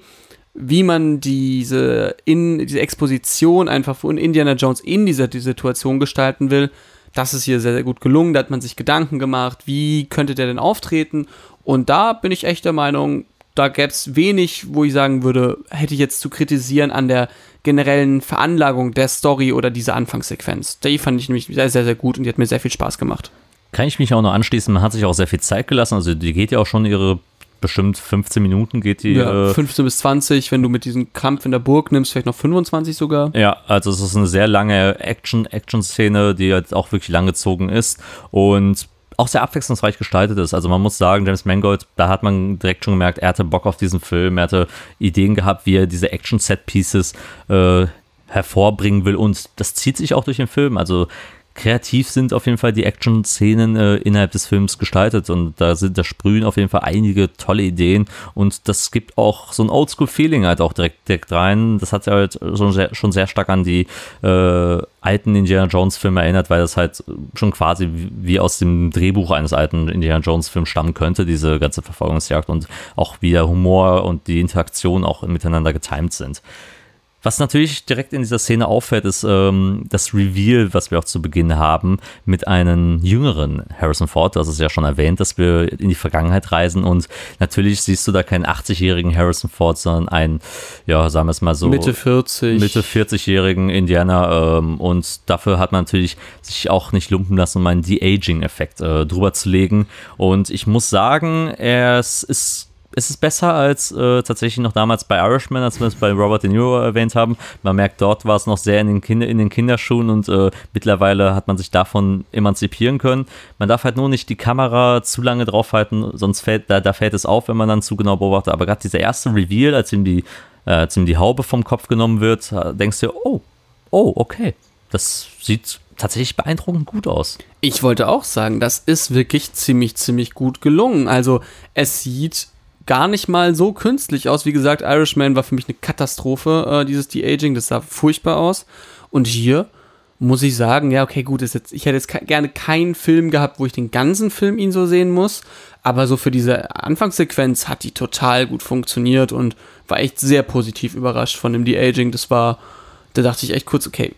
wie man diese, in, diese Exposition einfach von Indiana Jones in dieser die Situation gestalten will. Das ist hier sehr, sehr gut gelungen. Da hat man sich Gedanken gemacht, wie könnte der denn auftreten. Und da bin ich echt der Meinung, da gäbe es wenig, wo ich sagen würde, hätte ich jetzt zu kritisieren an der generellen Veranlagung der Story oder dieser Anfangssequenz. Die fand ich nämlich sehr, sehr, sehr gut und die hat mir sehr viel Spaß gemacht. Kann ich mich auch noch anschließen, man hat sich auch sehr viel Zeit gelassen, also die geht ja auch schon ihre bestimmt 15 Minuten geht die. Ja, 15 äh, bis 20, wenn du mit diesem Kampf in der Burg nimmst, vielleicht noch 25 sogar. Ja, also es ist eine sehr lange Action, Action-Szene, die jetzt auch wirklich langgezogen ist und auch sehr abwechslungsreich gestaltet ist. Also man muss sagen, James Mangold, da hat man direkt schon gemerkt, er hatte Bock auf diesen Film, er hatte Ideen gehabt, wie er diese Action-Set-Pieces äh, hervorbringen will und das zieht sich auch durch den Film. Also kreativ sind auf jeden Fall die Action-Szenen äh, innerhalb des Films gestaltet und da sind, da sprühen auf jeden Fall einige tolle Ideen und das gibt auch so ein Oldschool-Feeling halt auch direkt, direkt rein. Das hat ja halt schon sehr, schon sehr stark an die äh, alten Indiana Jones-Filme erinnert, weil das halt schon quasi wie aus dem Drehbuch eines alten Indiana Jones-Films stammen könnte, diese ganze Verfolgungsjagd und auch wie der Humor und die Interaktion auch miteinander getimt sind. Was natürlich direkt in dieser Szene auffällt, ist ähm, das Reveal, was wir auch zu Beginn haben, mit einem jüngeren Harrison Ford. Das ist ja schon erwähnt, dass wir in die Vergangenheit reisen und natürlich siehst du da keinen 80-jährigen Harrison Ford, sondern einen, ja, sagen wir es mal so. Mitte 40. Mitte 40-jährigen Indianer ähm, und dafür hat man natürlich sich auch nicht lumpen lassen, um einen De-Aging-Effekt äh, drüber zu legen. Und ich muss sagen, er ist ist es besser als äh, tatsächlich noch damals bei Irishman, als wir es bei Robert De Niro erwähnt haben. Man merkt, dort war es noch sehr in den, Kinder, in den Kinderschuhen und äh, mittlerweile hat man sich davon emanzipieren können. Man darf halt nur nicht die Kamera zu lange draufhalten, sonst fällt, da, da fällt es auf, wenn man dann zu genau beobachtet. Aber gerade dieser erste Reveal, als ihm die, äh, als ihm die Haube vom Kopf genommen wird, äh, denkst du, oh, oh, okay. Das sieht tatsächlich beeindruckend gut aus. Ich wollte auch sagen, das ist wirklich ziemlich, ziemlich gut gelungen. Also es sieht gar nicht mal so künstlich aus. Wie gesagt, Irishman war für mich eine Katastrophe, äh, dieses De-Aging, das sah furchtbar aus. Und hier muss ich sagen, ja, okay, gut, ist jetzt, ich hätte jetzt gerne keinen Film gehabt, wo ich den ganzen Film ihn so sehen muss, aber so für diese Anfangssequenz hat die total gut funktioniert und war echt sehr positiv überrascht von dem De-Aging. Das war, da dachte ich echt kurz, okay,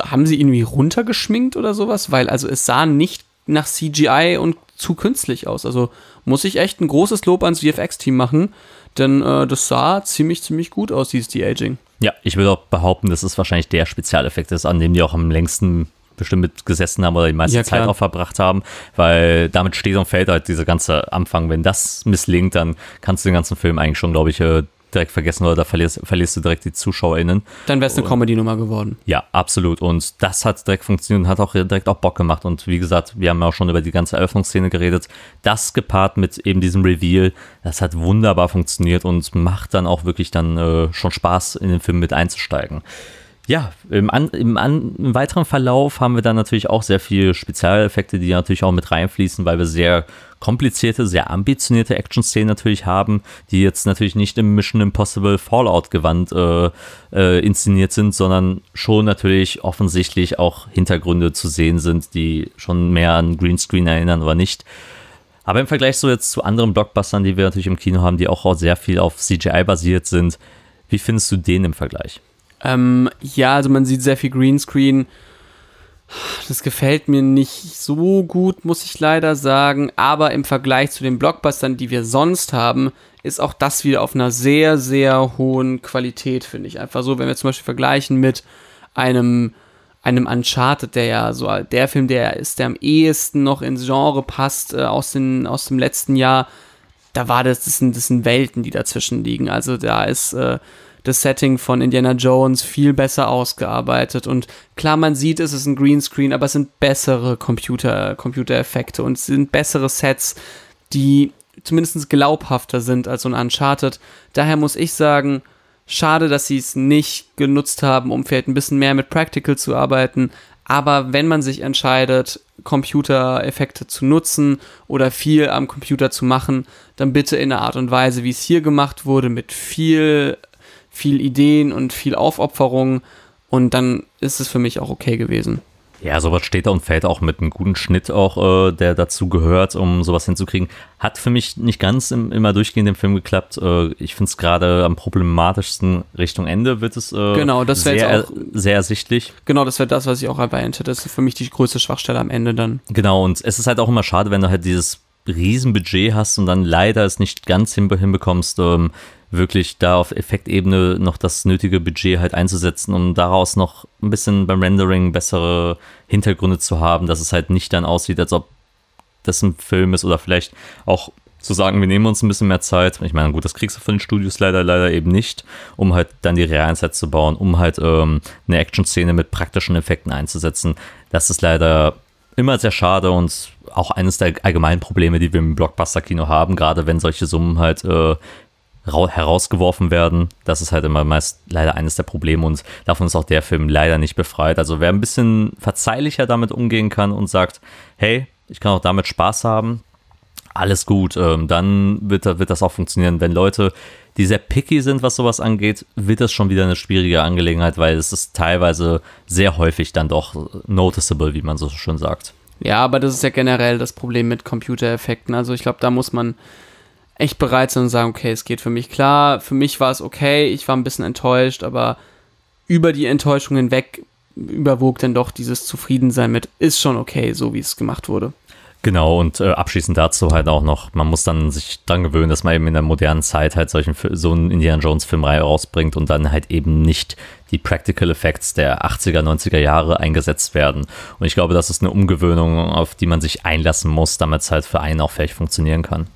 haben sie irgendwie runtergeschminkt oder sowas? Weil, also es sah nicht nach CGI und zu künstlich aus. Also muss ich echt ein großes Lob ans VFX-Team machen, denn äh, das sah ziemlich, ziemlich gut aus, dieses De-Aging. Ja, ich würde auch behaupten, das ist wahrscheinlich der Spezialeffekt ist, an dem die auch am längsten bestimmt mit gesessen haben oder die meiste ja, Zeit auch verbracht haben, weil damit steht und fällt halt dieser ganze Anfang. Wenn das misslingt, dann kannst du den ganzen Film eigentlich schon, glaube ich, äh, direkt vergessen oder da verlierst, verlierst du direkt die ZuschauerInnen. Dann wäre es eine Comedy-Nummer geworden. Ja, absolut. Und das hat direkt funktioniert und hat auch direkt auch Bock gemacht. Und wie gesagt, wir haben ja auch schon über die ganze Eröffnungsszene geredet. Das gepaart mit eben diesem Reveal, das hat wunderbar funktioniert und macht dann auch wirklich dann äh, schon Spaß, in den Film mit einzusteigen. Ja, im, an, im, an, im, weiteren Verlauf haben wir dann natürlich auch sehr viele Spezialeffekte, die natürlich auch mit reinfließen, weil wir sehr komplizierte, sehr ambitionierte Action-Szenen natürlich haben, die jetzt natürlich nicht im Mission Impossible Fallout-Gewand äh, äh, inszeniert sind, sondern schon natürlich offensichtlich auch Hintergründe zu sehen sind, die schon mehr an Greenscreen erinnern oder nicht. Aber im Vergleich so jetzt zu anderen Blockbustern, die wir natürlich im Kino haben, die auch sehr viel auf CGI basiert sind, wie findest du den im Vergleich? Ähm, ja, also man sieht sehr viel Greenscreen. Das gefällt mir nicht so gut, muss ich leider sagen. Aber im Vergleich zu den Blockbustern, die wir sonst haben, ist auch das wieder auf einer sehr, sehr hohen Qualität, finde ich. Einfach so, wenn wir zum Beispiel vergleichen mit einem, einem Uncharted, der ja so der Film, der ist, der am ehesten noch ins Genre passt, äh, aus, den, aus dem letzten Jahr, da war das, das sind, das sind Welten, die dazwischen liegen. Also da ist äh, das Setting von Indiana Jones viel besser ausgearbeitet. Und klar, man sieht, es ist ein Greenscreen, aber es sind bessere Computer, Computereffekte und es sind bessere Sets, die zumindest glaubhafter sind als so ein Uncharted. Daher muss ich sagen, schade, dass sie es nicht genutzt haben, um vielleicht ein bisschen mehr mit Practical zu arbeiten. Aber wenn man sich entscheidet, Computereffekte zu nutzen oder viel am Computer zu machen, dann bitte in einer Art und Weise, wie es hier gemacht wurde, mit viel viel Ideen und viel Aufopferung und dann ist es für mich auch okay gewesen. Ja, sowas steht da und fällt auch mit einem guten Schnitt auch, äh, der dazu gehört, um sowas hinzukriegen. Hat für mich nicht ganz im, immer durchgehend im Film geklappt. Äh, ich finde es gerade am problematischsten Richtung Ende wird es äh, genau, das sehr, auch, sehr ersichtlich. Genau, das wäre das, was ich auch erwähnt hätte. Das ist für mich die größte Schwachstelle am Ende dann. Genau, und es ist halt auch immer schade, wenn du halt dieses Riesenbudget hast und dann leider es nicht ganz hinbekommst, ähm, wirklich da auf Effektebene noch das nötige Budget halt einzusetzen, um daraus noch ein bisschen beim Rendering bessere Hintergründe zu haben, dass es halt nicht dann aussieht, als ob das ein Film ist oder vielleicht auch zu sagen, wir nehmen uns ein bisschen mehr Zeit. Ich meine, gut, das kriegst du von den Studios leider, leider eben nicht, um halt dann die realen Sets zu bauen, um halt ähm, eine Action-Szene mit praktischen Effekten einzusetzen. Das ist leider immer sehr schade und auch eines der allgemeinen Probleme, die wir im Blockbuster-Kino haben, gerade wenn solche Summen halt äh, herausgeworfen werden. Das ist halt immer meist leider eines der Probleme und davon ist auch der Film leider nicht befreit. Also wer ein bisschen verzeihlicher damit umgehen kann und sagt, hey, ich kann auch damit Spaß haben, alles gut, ähm, dann wird, wird das auch funktionieren. Wenn Leute, die sehr picky sind, was sowas angeht, wird das schon wieder eine schwierige Angelegenheit, weil es ist teilweise sehr häufig dann doch noticeable, wie man so schön sagt. Ja, aber das ist ja generell das Problem mit Computereffekten. Also ich glaube, da muss man echt bereit sein und sagen, okay, es geht für mich klar. Für mich war es okay, ich war ein bisschen enttäuscht, aber über die Enttäuschung hinweg überwog dann doch dieses Zufriedensein mit, ist schon okay, so wie es gemacht wurde. Genau, und äh, abschließend dazu halt auch noch, man muss dann sich dran gewöhnen, dass man eben in der modernen Zeit halt solchen, so einen Indiana Jones Film rausbringt und dann halt eben nicht die Practical Effects der 80er, 90er Jahre eingesetzt werden. Und ich glaube, das ist eine Umgewöhnung, auf die man sich einlassen muss, damit es halt für einen auch vielleicht funktionieren kann.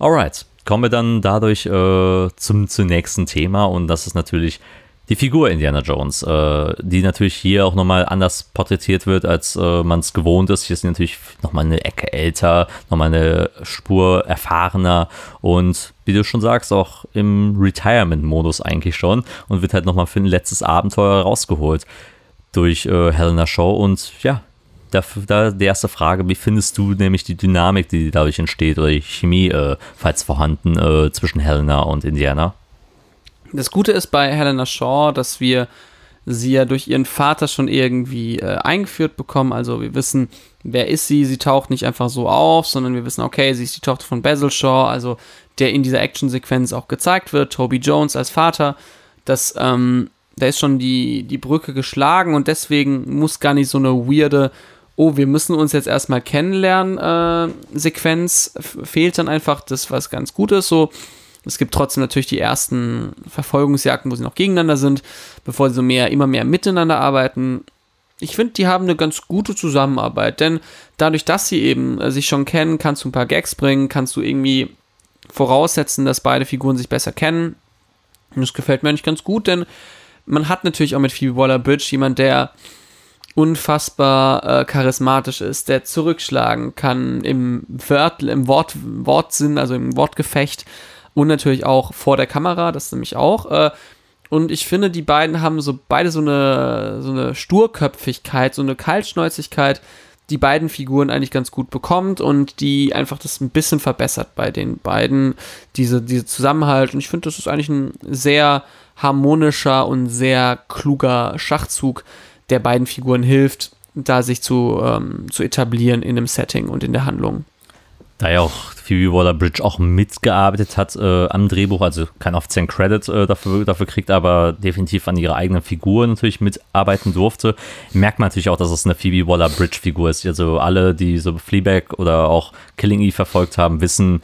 Alright, kommen wir dann dadurch äh, zum, zum nächsten Thema und das ist natürlich die Figur Indiana Jones, äh, die natürlich hier auch nochmal anders porträtiert wird, als äh, man es gewohnt ist. Hier ist natürlich nochmal eine Ecke älter, nochmal eine Spur erfahrener und wie du schon sagst, auch im Retirement-Modus eigentlich schon und wird halt nochmal für ein letztes Abenteuer rausgeholt durch äh, Helena Shaw und ja, da, da die erste Frage, wie findest du nämlich die Dynamik, die dadurch entsteht, oder die Chemie, äh, falls vorhanden, äh, zwischen Helena und Indiana? Das Gute ist bei Helena Shaw, dass wir sie ja durch ihren Vater schon irgendwie äh, eingeführt bekommen. Also wir wissen, wer ist sie. Sie taucht nicht einfach so auf, sondern wir wissen, okay, sie ist die Tochter von Basil Shaw, also der in dieser Actionsequenz auch gezeigt wird. Toby Jones als Vater. Das, ähm, da ist schon die, die Brücke geschlagen und deswegen muss gar nicht so eine weirde oh, wir müssen uns jetzt erstmal kennenlernen, äh, Sequenz fehlt dann einfach das, was ganz gut ist. So, es gibt trotzdem natürlich die ersten Verfolgungsjagden, wo sie noch gegeneinander sind, bevor sie so mehr, immer mehr miteinander arbeiten. Ich finde, die haben eine ganz gute Zusammenarbeit, denn dadurch, dass sie eben äh, sich schon kennen, kannst du ein paar Gags bringen, kannst du irgendwie voraussetzen, dass beide Figuren sich besser kennen. Und das gefällt mir eigentlich ganz gut, denn man hat natürlich auch mit Phoebe Waller-Bridge jemand, der unfassbar äh, charismatisch ist, der zurückschlagen kann im, Wörtel, im Wort, Wortsinn, also im Wortgefecht und natürlich auch vor der Kamera, das nämlich auch. Äh, und ich finde, die beiden haben so beide so eine, so eine Sturköpfigkeit, so eine Kaltschnäuzigkeit, die beiden Figuren eigentlich ganz gut bekommt und die einfach das ein bisschen verbessert bei den beiden, diese, diese Zusammenhalt. Und ich finde, das ist eigentlich ein sehr harmonischer und sehr kluger Schachzug, der beiden Figuren hilft, da sich zu, ähm, zu etablieren in dem Setting und in der Handlung. Da ja auch Phoebe Waller-Bridge auch mitgearbeitet hat äh, am Drehbuch, also keinen offiziellen Credit äh, dafür, dafür kriegt, aber definitiv an ihrer eigenen Figur natürlich mitarbeiten durfte, merkt man natürlich auch, dass es eine Phoebe Waller-Bridge-Figur ist. Also alle, die so Fleabag oder auch Killing Eve verfolgt haben, wissen,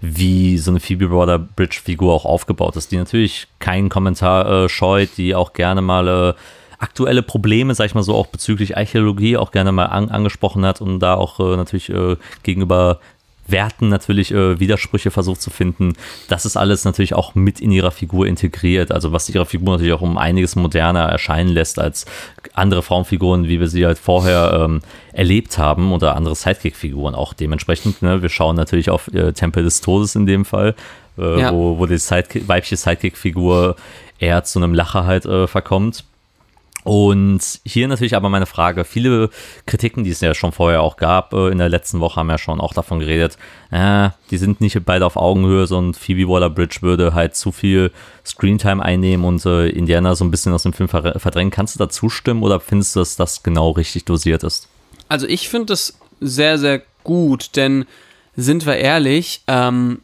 wie so eine Phoebe Waller-Bridge-Figur auch aufgebaut ist, die natürlich keinen Kommentar äh, scheut, die auch gerne mal äh, aktuelle Probleme, sag ich mal so, auch bezüglich Archäologie auch gerne mal an, angesprochen hat und da auch äh, natürlich äh, gegenüber Werten natürlich äh, Widersprüche versucht zu finden. Das ist alles natürlich auch mit in ihrer Figur integriert. Also was ihre Figur natürlich auch um einiges moderner erscheinen lässt als andere Frauenfiguren, wie wir sie halt vorher ähm, erlebt haben oder andere Sidekick-Figuren auch dementsprechend. Ne? Wir schauen natürlich auf äh, Tempel des Todes in dem Fall, äh, ja. wo, wo die Sidekick, weibliche Sidekick-Figur eher zu einem Lacher halt äh, verkommt. Und hier natürlich aber meine Frage, viele Kritiken, die es ja schon vorher auch gab, äh, in der letzten Woche haben ja schon auch davon geredet, äh, die sind nicht beide auf Augenhöhe, sondern Phoebe Waller-Bridge würde halt zu viel Screentime einnehmen und äh, Indiana so ein bisschen aus dem Film verdrängen. Kannst du da zustimmen oder findest du, dass das genau richtig dosiert ist? Also ich finde das sehr, sehr gut, denn sind wir ehrlich, ähm,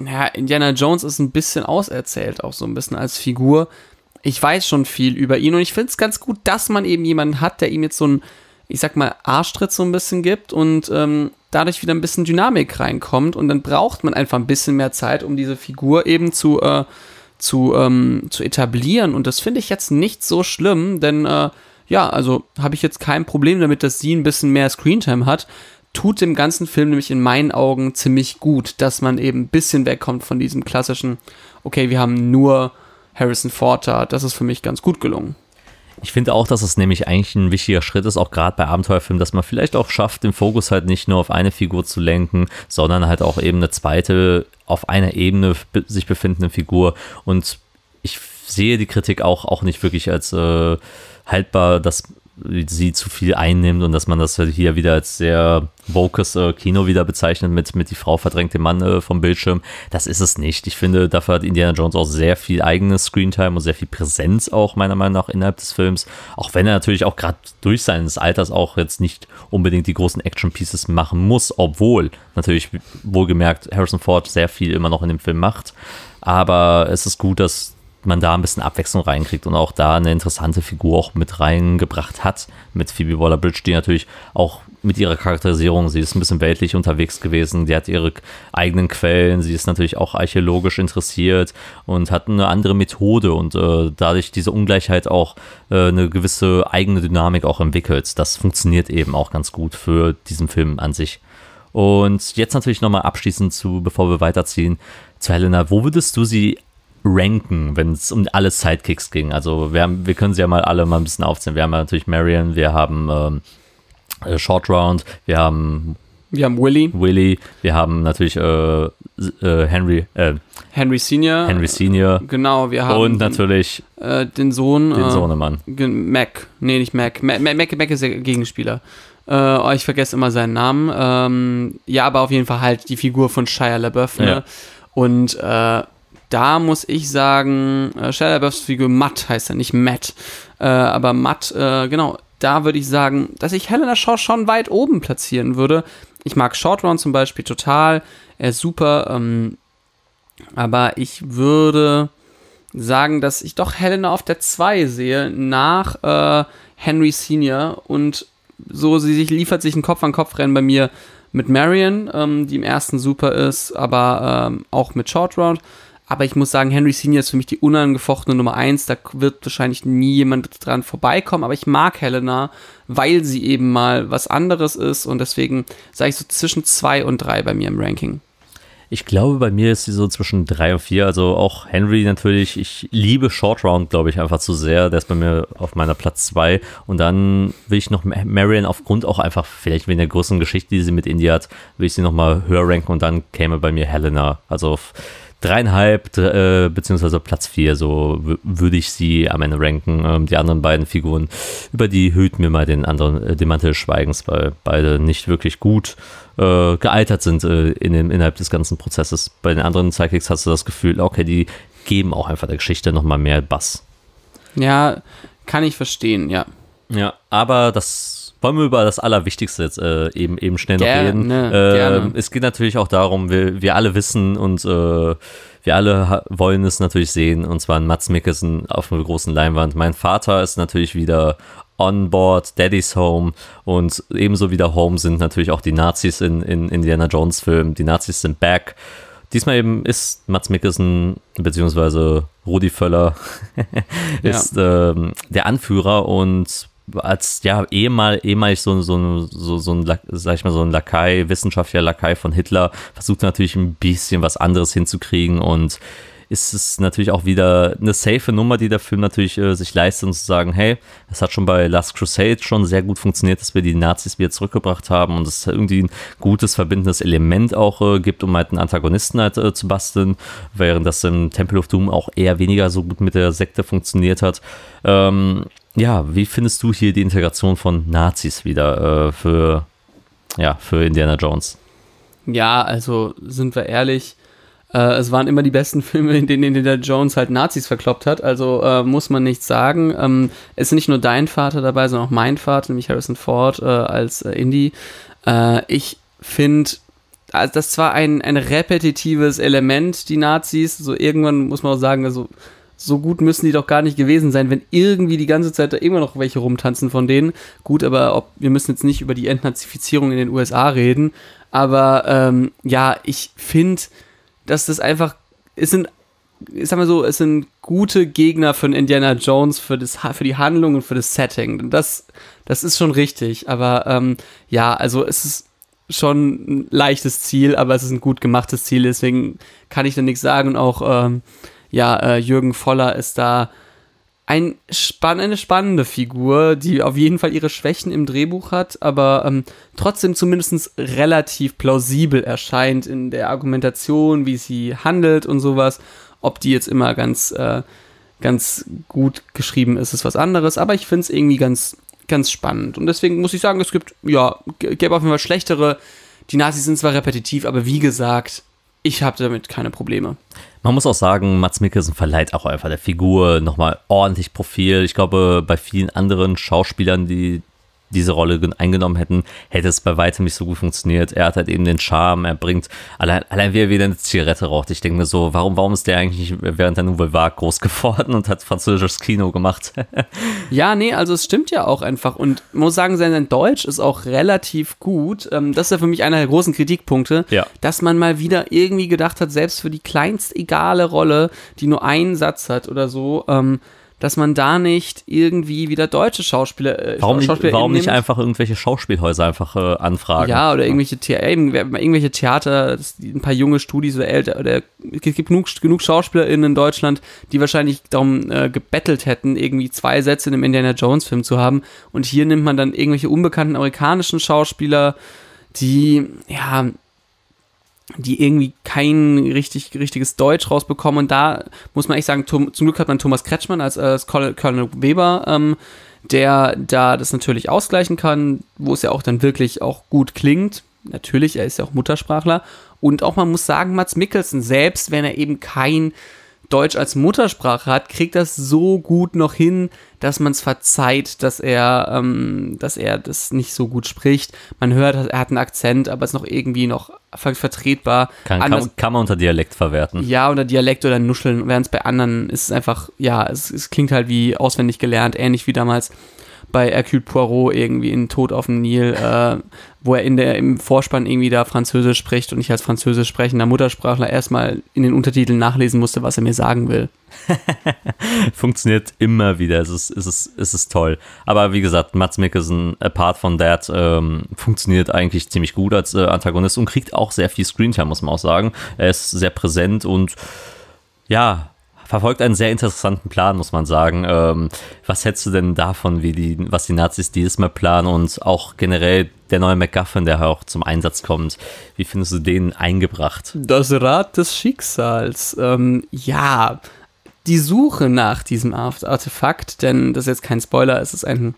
ja, Indiana Jones ist ein bisschen auserzählt, auch so ein bisschen als Figur ich weiß schon viel über ihn und ich finde es ganz gut, dass man eben jemanden hat, der ihm jetzt so ein, ich sag mal, Arschtritt so ein bisschen gibt und ähm, dadurch wieder ein bisschen Dynamik reinkommt und dann braucht man einfach ein bisschen mehr Zeit, um diese Figur eben zu, äh, zu, ähm, zu etablieren und das finde ich jetzt nicht so schlimm, denn äh, ja, also habe ich jetzt kein Problem damit, dass sie ein bisschen mehr Screentime hat. Tut dem ganzen Film nämlich in meinen Augen ziemlich gut, dass man eben ein bisschen wegkommt von diesem klassischen, okay, wir haben nur Harrison Ford da. Das ist für mich ganz gut gelungen. Ich finde auch, dass es nämlich eigentlich ein wichtiger Schritt ist, auch gerade bei Abenteuerfilmen, dass man vielleicht auch schafft, den Fokus halt nicht nur auf eine Figur zu lenken, sondern halt auch eben eine zweite, auf einer Ebene sich befindende Figur. Und ich sehe die Kritik auch, auch nicht wirklich als äh, haltbar, dass sie zu viel einnimmt und dass man das hier wieder als sehr wokes äh, Kino wieder bezeichnet mit, mit die Frau verdrängt den Mann äh, vom Bildschirm. Das ist es nicht. Ich finde, dafür hat Indiana Jones auch sehr viel eigenes Screentime und sehr viel Präsenz auch meiner Meinung nach innerhalb des Films. Auch wenn er natürlich auch gerade durch seines Alters auch jetzt nicht unbedingt die großen Action-Pieces machen muss, obwohl natürlich wohlgemerkt Harrison Ford sehr viel immer noch in dem Film macht. Aber es ist gut, dass man da ein bisschen Abwechslung reinkriegt und auch da eine interessante Figur auch mit reingebracht hat, mit Phoebe Waller-Bridge, die natürlich auch mit ihrer Charakterisierung, sie ist ein bisschen weltlich unterwegs gewesen, die hat ihre eigenen Quellen, sie ist natürlich auch archäologisch interessiert und hat eine andere Methode und äh, dadurch diese Ungleichheit auch äh, eine gewisse eigene Dynamik auch entwickelt. Das funktioniert eben auch ganz gut für diesen Film an sich. Und jetzt natürlich nochmal abschließend zu, bevor wir weiterziehen, zu Helena, wo würdest du sie ranken, wenn es um alle Sidekicks ging. Also wir, haben, wir können sie ja mal alle mal ein bisschen aufzählen. Wir haben natürlich Marion, wir haben ähm, äh, Short Round, wir haben wir haben Willy. Willy, wir haben natürlich äh, äh, Henry. Äh, Henry Senior. Henry Senior. Genau, wir haben. Und natürlich. Äh, den Sohn. Den äh, Sohnemann. Mac. Nee, nicht Mac. Mac, Mac, Mac ist der Gegenspieler. Oh, ich vergesse immer seinen Namen. Ähm, ja, aber auf jeden Fall halt die Figur von Shia LaBeouf. Ne? Ja. Und da muss ich sagen, äh, Shia LaBeoufs Figur Matt heißt er, nicht Matt. Äh, aber Matt, äh, genau, da würde ich sagen, dass ich Helena Shaw schon weit oben platzieren würde. Ich mag Short Round zum Beispiel total. Er ist super. Ähm, aber ich würde sagen, dass ich doch Helena auf der 2 sehe, nach äh, Henry Senior. Und so, sie sich, liefert sich ein Kopf-an-Kopf-Rennen bei mir mit Marion, ähm, die im ersten super ist, aber ähm, auch mit Short Round. Aber ich muss sagen, Henry Senior ist für mich die unangefochtene Nummer eins. Da wird wahrscheinlich nie jemand dran vorbeikommen. Aber ich mag Helena, weil sie eben mal was anderes ist. Und deswegen sage ich so zwischen zwei und drei bei mir im Ranking. Ich glaube, bei mir ist sie so zwischen drei und vier. Also auch Henry natürlich. Ich liebe Short Round, glaube ich, einfach zu sehr. Der ist bei mir auf meiner Platz zwei. Und dann will ich noch Marion aufgrund auch einfach, vielleicht wegen der größeren Geschichte, die sie mit Indie hat, will ich sie nochmal höher ranken. Und dann käme bei mir Helena. Also dreieinhalb, äh, beziehungsweise Platz vier, so würde ich sie am Ende ranken. Ähm, die anderen beiden Figuren, über die hüllt mir mal den anderen, äh, den Mantel des Schweigens, weil beide nicht wirklich gut äh, gealtert sind äh, in dem, innerhalb des ganzen Prozesses. Bei den anderen Sidekicks hast du das Gefühl, okay, die geben auch einfach der Geschichte nochmal mehr Bass. Ja, kann ich verstehen, ja. Ja, aber das wollen wir über das Allerwichtigste jetzt äh, eben, eben schnell noch Gerne, reden. gerne. Äh, es geht natürlich auch darum, wir, wir alle wissen und äh, wir alle wollen es natürlich sehen, und zwar ein Mats Mikkelsen auf einer großen Leinwand. Mein Vater ist natürlich wieder on board, Daddy's Home und ebenso wieder Home sind natürlich auch die Nazis in, in Indiana Jones Film. Die Nazis sind back. Diesmal eben ist Mats Mikkelsen beziehungsweise Rudi Völler ist ähm, der Anführer und als ja ehemal, ehemalig so, so, so, so ein, sag ich mal, so ein Lakai, wissenschaftlicher Lakai von Hitler, versucht natürlich ein bisschen was anderes hinzukriegen und ist es natürlich auch wieder eine safe Nummer, die der Film natürlich äh, sich leistet und zu sagen, hey, das hat schon bei Last Crusade schon sehr gut funktioniert, dass wir die Nazis wieder zurückgebracht haben und es irgendwie ein gutes verbindendes Element auch äh, gibt, um halt einen Antagonisten halt äh, zu basteln, während das im Temple of Doom auch eher weniger so gut mit der Sekte funktioniert hat. Ähm, ja, wie findest du hier die Integration von Nazis wieder äh, für, ja, für Indiana Jones? Ja, also sind wir ehrlich, äh, es waren immer die besten Filme, in denen Indiana Jones halt Nazis verkloppt hat, also äh, muss man nichts sagen. Ähm, es ist nicht nur dein Vater dabei, sondern auch mein Vater, nämlich Harrison Ford äh, als äh, Indy. Äh, ich finde, also das war ein, ein repetitives Element, die Nazis. So irgendwann muss man auch sagen, also so gut müssen die doch gar nicht gewesen sein, wenn irgendwie die ganze Zeit da immer noch welche rumtanzen von denen. Gut, aber ob, wir müssen jetzt nicht über die Entnazifizierung in den USA reden. Aber ähm, ja, ich finde, dass das einfach, es sind, ich sag mal so, es sind gute Gegner für Indiana Jones, für, das, für die Handlung und für das Setting. Das, das ist schon richtig. Aber ähm, ja, also es ist schon ein leichtes Ziel, aber es ist ein gut gemachtes Ziel, deswegen kann ich da nichts sagen. Und auch, ähm, ja, äh, Jürgen Voller ist da ein spann eine spannende Figur, die auf jeden Fall ihre Schwächen im Drehbuch hat, aber ähm, trotzdem zumindest relativ plausibel erscheint in der Argumentation, wie sie handelt und sowas. Ob die jetzt immer ganz, äh, ganz gut geschrieben ist, ist was anderes, aber ich finde es irgendwie ganz, ganz spannend. Und deswegen muss ich sagen, es gibt, ja, gäbe auf jeden Fall schlechtere. Die Nazis sind zwar repetitiv, aber wie gesagt, ich habe damit keine Probleme. Man muss auch sagen, Mats Mikkelsen verleiht auch einfach der Figur nochmal ordentlich Profil. Ich glaube, bei vielen anderen Schauspielern, die diese Rolle gen- eingenommen hätten, hätte es bei weitem nicht so gut funktioniert. Er hat halt eben den Charme, er bringt, allein, allein wie er wieder eine Zigarette raucht. Ich denke mir so, warum, warum ist der eigentlich nicht während der Nouvelle Vague groß geworden und hat französisches Kino gemacht? Ja, nee, also es stimmt ja auch einfach. Und muss sagen, sein sein Deutsch ist auch relativ gut. Ähm, das ist ja für mich einer der großen Kritikpunkte, Ja. dass man mal wieder irgendwie gedacht hat, selbst für die kleinst egale Rolle, die nur einen Satz hat oder so, ähm, dass man da nicht irgendwie wieder deutsche Schauspieler, äh, warum nicht, warum nicht einfach irgendwelche Schauspielhäuser einfach äh, anfragen? Ja, oder irgendwelche, The irgendwelche Theater, ein paar junge Studis oder älter, oder es gibt genug, genug SchauspielerInnen in Deutschland, die wahrscheinlich darum äh, gebettelt hätten, irgendwie zwei Sätze in einem Indiana Jones Film zu haben. Und hier nimmt man dann irgendwelche unbekannten amerikanischen Schauspieler, die, ja, die irgendwie kein richtig, richtiges Deutsch rausbekommen. Und da muss man echt sagen, zum Glück hat man Thomas Kretschmann als, als Colonel, Colonel Weber, ähm, der da das natürlich ausgleichen kann, wo es ja auch dann wirklich auch gut klingt. Natürlich, er ist ja auch Muttersprachler. Und auch man muss sagen, Mats Mikkelsen, selbst wenn er eben kein Deutsch als Muttersprache hat, kriegt das so gut noch hin, dass man es verzeiht, dass er, ähm, dass er das nicht so gut spricht. Man hört, er hat einen Akzent, aber ist noch irgendwie noch ver vertretbar. Kann, Anders- kann, kann man unter Dialekt verwerten. ja, oder Dialekt oder Nuscheln, während es bei anderen ist es einfach, ja, es, es klingt halt wie auswendig gelernt, ähnlich wie damals bei Hercule Poirot irgendwie in Tod auf dem Nil, äh, wo er in der, im Vorspann irgendwie da Französisch spricht und ich als Französisch sprechender Muttersprachler erstmal in den Untertiteln nachlesen musste, was er mir sagen will. funktioniert immer wieder. Es ist, es ist, es ist toll. Aber wie gesagt, Mats Mikkelsen, apart von that, ähm, funktioniert eigentlich ziemlich gut als äh, Antagonist und kriegt auch sehr viel Screentime, muss man auch sagen. Er ist sehr präsent und ja, verfolgt einen sehr interessanten Plan, muss man sagen. Ähm, was hältst du denn davon, wie die, was die Nazis dieses Mal planen und auch generell der neue MacGuffin, der auch zum Einsatz kommt? Wie findest du den eingebracht? Das Rad des Schicksals. Ähm, ja, die Suche nach diesem Art- Artefakt, denn das ist jetzt kein Spoiler, es ist ein,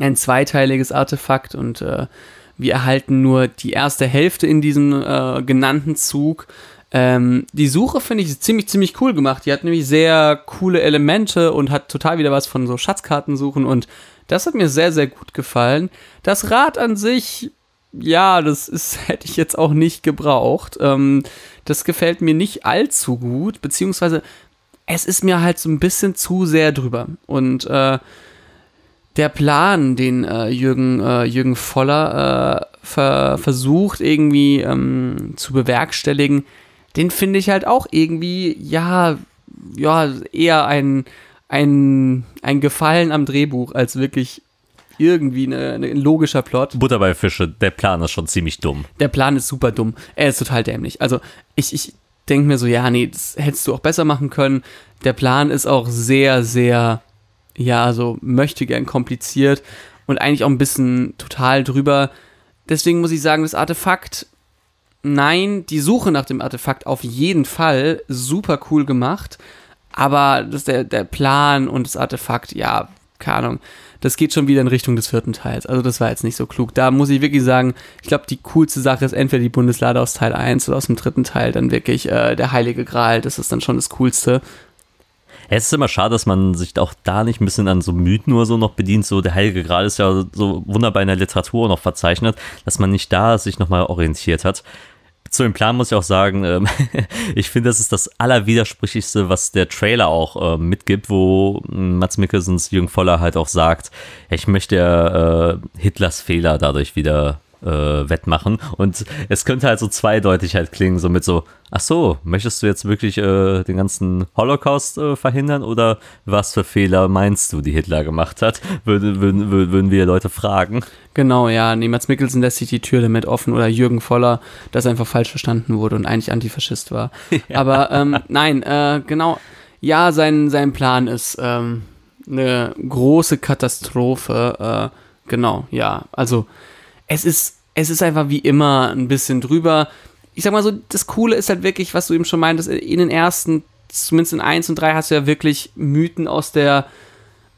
ein zweiteiliges Artefakt und äh, wir erhalten nur die erste Hälfte in diesem äh, genannten Zug. Ähm, die Suche finde ich ziemlich, ziemlich cool gemacht. Die hat nämlich sehr coole Elemente und hat total wieder was von so Schatzkarten suchen und das hat mir sehr, sehr gut gefallen. Das Rad an sich, ja, das ist, hätte ich jetzt auch nicht gebraucht. Ähm, das gefällt mir nicht allzu gut, beziehungsweise es ist mir halt so ein bisschen zu sehr drüber. Und äh, der Plan, den äh, Jürgen, äh, Jürgen Voller äh, ver versucht irgendwie ähm, zu bewerkstelligen, den finde ich halt auch irgendwie, ja, ja, eher ein, ein, ein Gefallen am Drehbuch als wirklich irgendwie eine, eine, ein logischer Plot. Butter bei Fische, der Plan ist schon ziemlich dumm. Der Plan ist super dumm. Er ist total dämlich. Also ich, ich denke mir so, ja, nee, das hättest du auch besser machen können. Der Plan ist auch sehr, sehr, ja, so möchte gern kompliziert und eigentlich auch ein bisschen total drüber. Deswegen muss ich sagen, das Artefakt, nein, die Suche nach dem Artefakt auf jeden Fall super cool gemacht. Aber das der, der Plan und das Artefakt, ja, keine Ahnung, das geht schon wieder in Richtung des vierten Teils. Also das war jetzt nicht so klug. Da muss ich wirklich sagen, ich glaube, die coolste Sache ist entweder die Bundeslade aus Teil 1 oder aus dem dritten Teil dann wirklich äh, der Heilige Gral. Das ist dann schon das Coolste. Es ist immer schade, dass man sich auch da nicht ein bisschen an so Mythen nur so noch bedient. So der Heilige Gral ist ja so wunderbar in der Literatur noch verzeichnet, dass man nicht da sich nochmal orientiert hat zu dem Plan muss ich auch sagen, ähm, ich finde, das ist das Allerwidersprüchlichste, was der Trailer auch äh, mitgibt, wo hm, Mats Mikkelsens Jürgen Voller halt auch sagt, ich möchte äh, Hitlers Fehler dadurch wieder äh, wettmachen. Und es könnte halt so zweideutig halt klingen, so mit so, ach so, möchtest du jetzt wirklich äh, den ganzen Holocaust äh, verhindern oder was für Fehler meinst du, die Hitler gemacht hat? Würde, würden, würden wir Leute fragen. Genau, ja, Niemals Mikkelsen lässt sich die Tür damit offen oder Jürgen Voller, das einfach falsch verstanden wurde und eigentlich Antifaschist war. Ja. Aber ähm, nein, äh, genau, ja, sein, sein Plan ist ähm, eine große Katastrophe. Äh, genau, ja, also es ist, es ist einfach wie immer ein bisschen drüber. Ich sag mal so, das Coole ist halt wirklich, was du eben schon meintest, in den ersten, zumindest in 1 und 3 hast du ja wirklich Mythen aus der,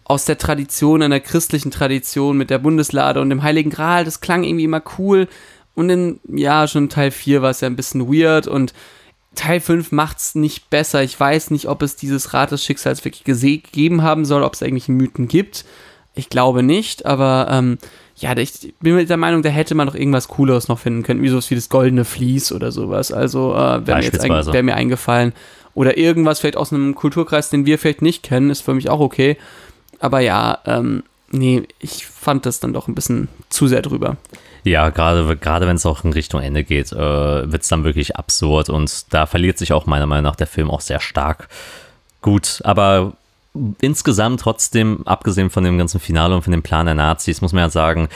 aus der Tradition, einer christlichen Tradition mit der Bundeslade und dem Heiligen Gral. Das klang irgendwie immer cool. Und in, ja, schon Teil 4 war es ja ein bisschen weird und Teil 5 macht es nicht besser. Ich weiß nicht, ob es dieses Rad des Schicksals wirklich gegeben haben soll, ob es irgendwelche Mythen gibt. Ich glaube nicht, aber ähm, ja, ich bin mit der Meinung, da hätte man noch irgendwas Cooleres noch finden können, wie sowas wie das goldene Vlies oder sowas. Also äh, wäre mir, wär mir eingefallen. Oder irgendwas vielleicht aus einem Kulturkreis, den wir vielleicht nicht kennen, ist für mich auch okay. Aber ja, ähm, nee, ich fand das dann doch ein bisschen zu sehr drüber. Ja, gerade, gerade wenn es auch in Richtung Ende geht, äh, wird es dann wirklich absurd und da verliert sich auch meiner Meinung nach der Film auch sehr stark. Gut, aber insgesamt trotzdem, abgesehen von dem ganzen Finale und von dem Plan der Nazis, muss man ja sagen,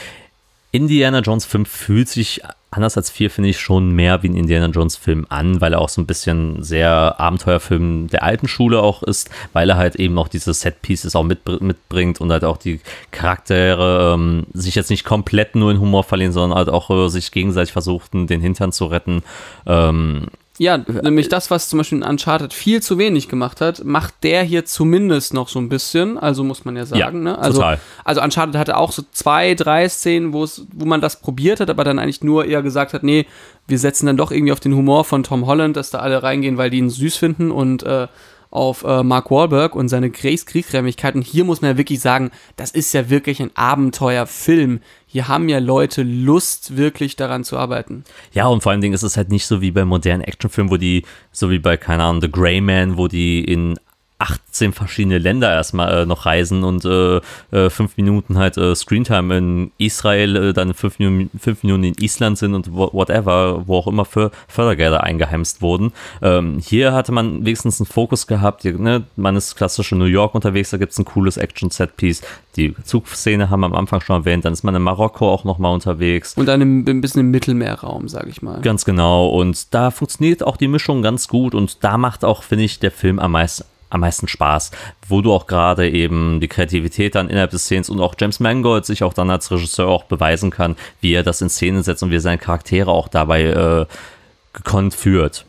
Indiana Jones 5 fühlt sich anders als 4, finde ich, schon mehr wie ein Indiana Jones Film an, weil er auch so ein bisschen sehr Abenteuerfilm der alten Schule auch ist, weil er halt eben auch diese Set-Pieces auch mit, mitbringt und halt auch die Charaktere ähm, sich jetzt nicht komplett nur in Humor verlieren, sondern halt auch äh, sich gegenseitig versuchten, den Hintern zu retten. Ähm, ja, nämlich das, was zum Beispiel Uncharted viel zu wenig gemacht hat, macht der hier zumindest noch so ein bisschen. Also muss man ja sagen. Ja, ne? also, total. also Uncharted hatte auch so zwei, drei Szenen, wo man das probiert hat, aber dann eigentlich nur eher gesagt hat, nee, wir setzen dann doch irgendwie auf den Humor von Tom Holland, dass da alle reingehen, weil die ihn süß finden und äh, auf äh, Mark Wahlberg und seine Grace Kriegsrämigkeiten. Hier muss man ja wirklich sagen, das ist ja wirklich ein Abenteuerfilm. Hier haben ja Leute Lust, wirklich daran zu arbeiten. Ja, und vor allen Dingen ist es halt nicht so wie bei modernen Actionfilmen, wo die, so wie bei, keine Ahnung, The Grey Man, wo die in 18 verschiedene Länder erstmal äh, noch reisen und äh, äh, fünf Minuten halt äh, Screentime in Israel, äh, dann fünf Minuten, fünf Minuten in Island sind und whatever, wo auch immer für Fördergelder eingeheimst wurden. Ähm, hier hatte man wenigstens einen Fokus gehabt, ne? man ist klassisch in New York unterwegs, da gibt es ein cooles Action-Set-Piece. Die Zugszene haben wir am Anfang schon erwähnt, dann ist man in Marokko auch nochmal unterwegs. Und dann im, ein bisschen im Mittelmeerraum, sage ich mal. Ganz genau und da funktioniert auch die Mischung ganz gut und da macht auch, finde ich, der Film am meisten am meisten Spaß, wo du auch gerade eben die Kreativität dann innerhalb des Szenens und auch James Mangold sich auch dann als Regisseur auch beweisen kann, wie er das in Szene setzt und wie er seine Charaktere auch dabei äh, gekonnt führt.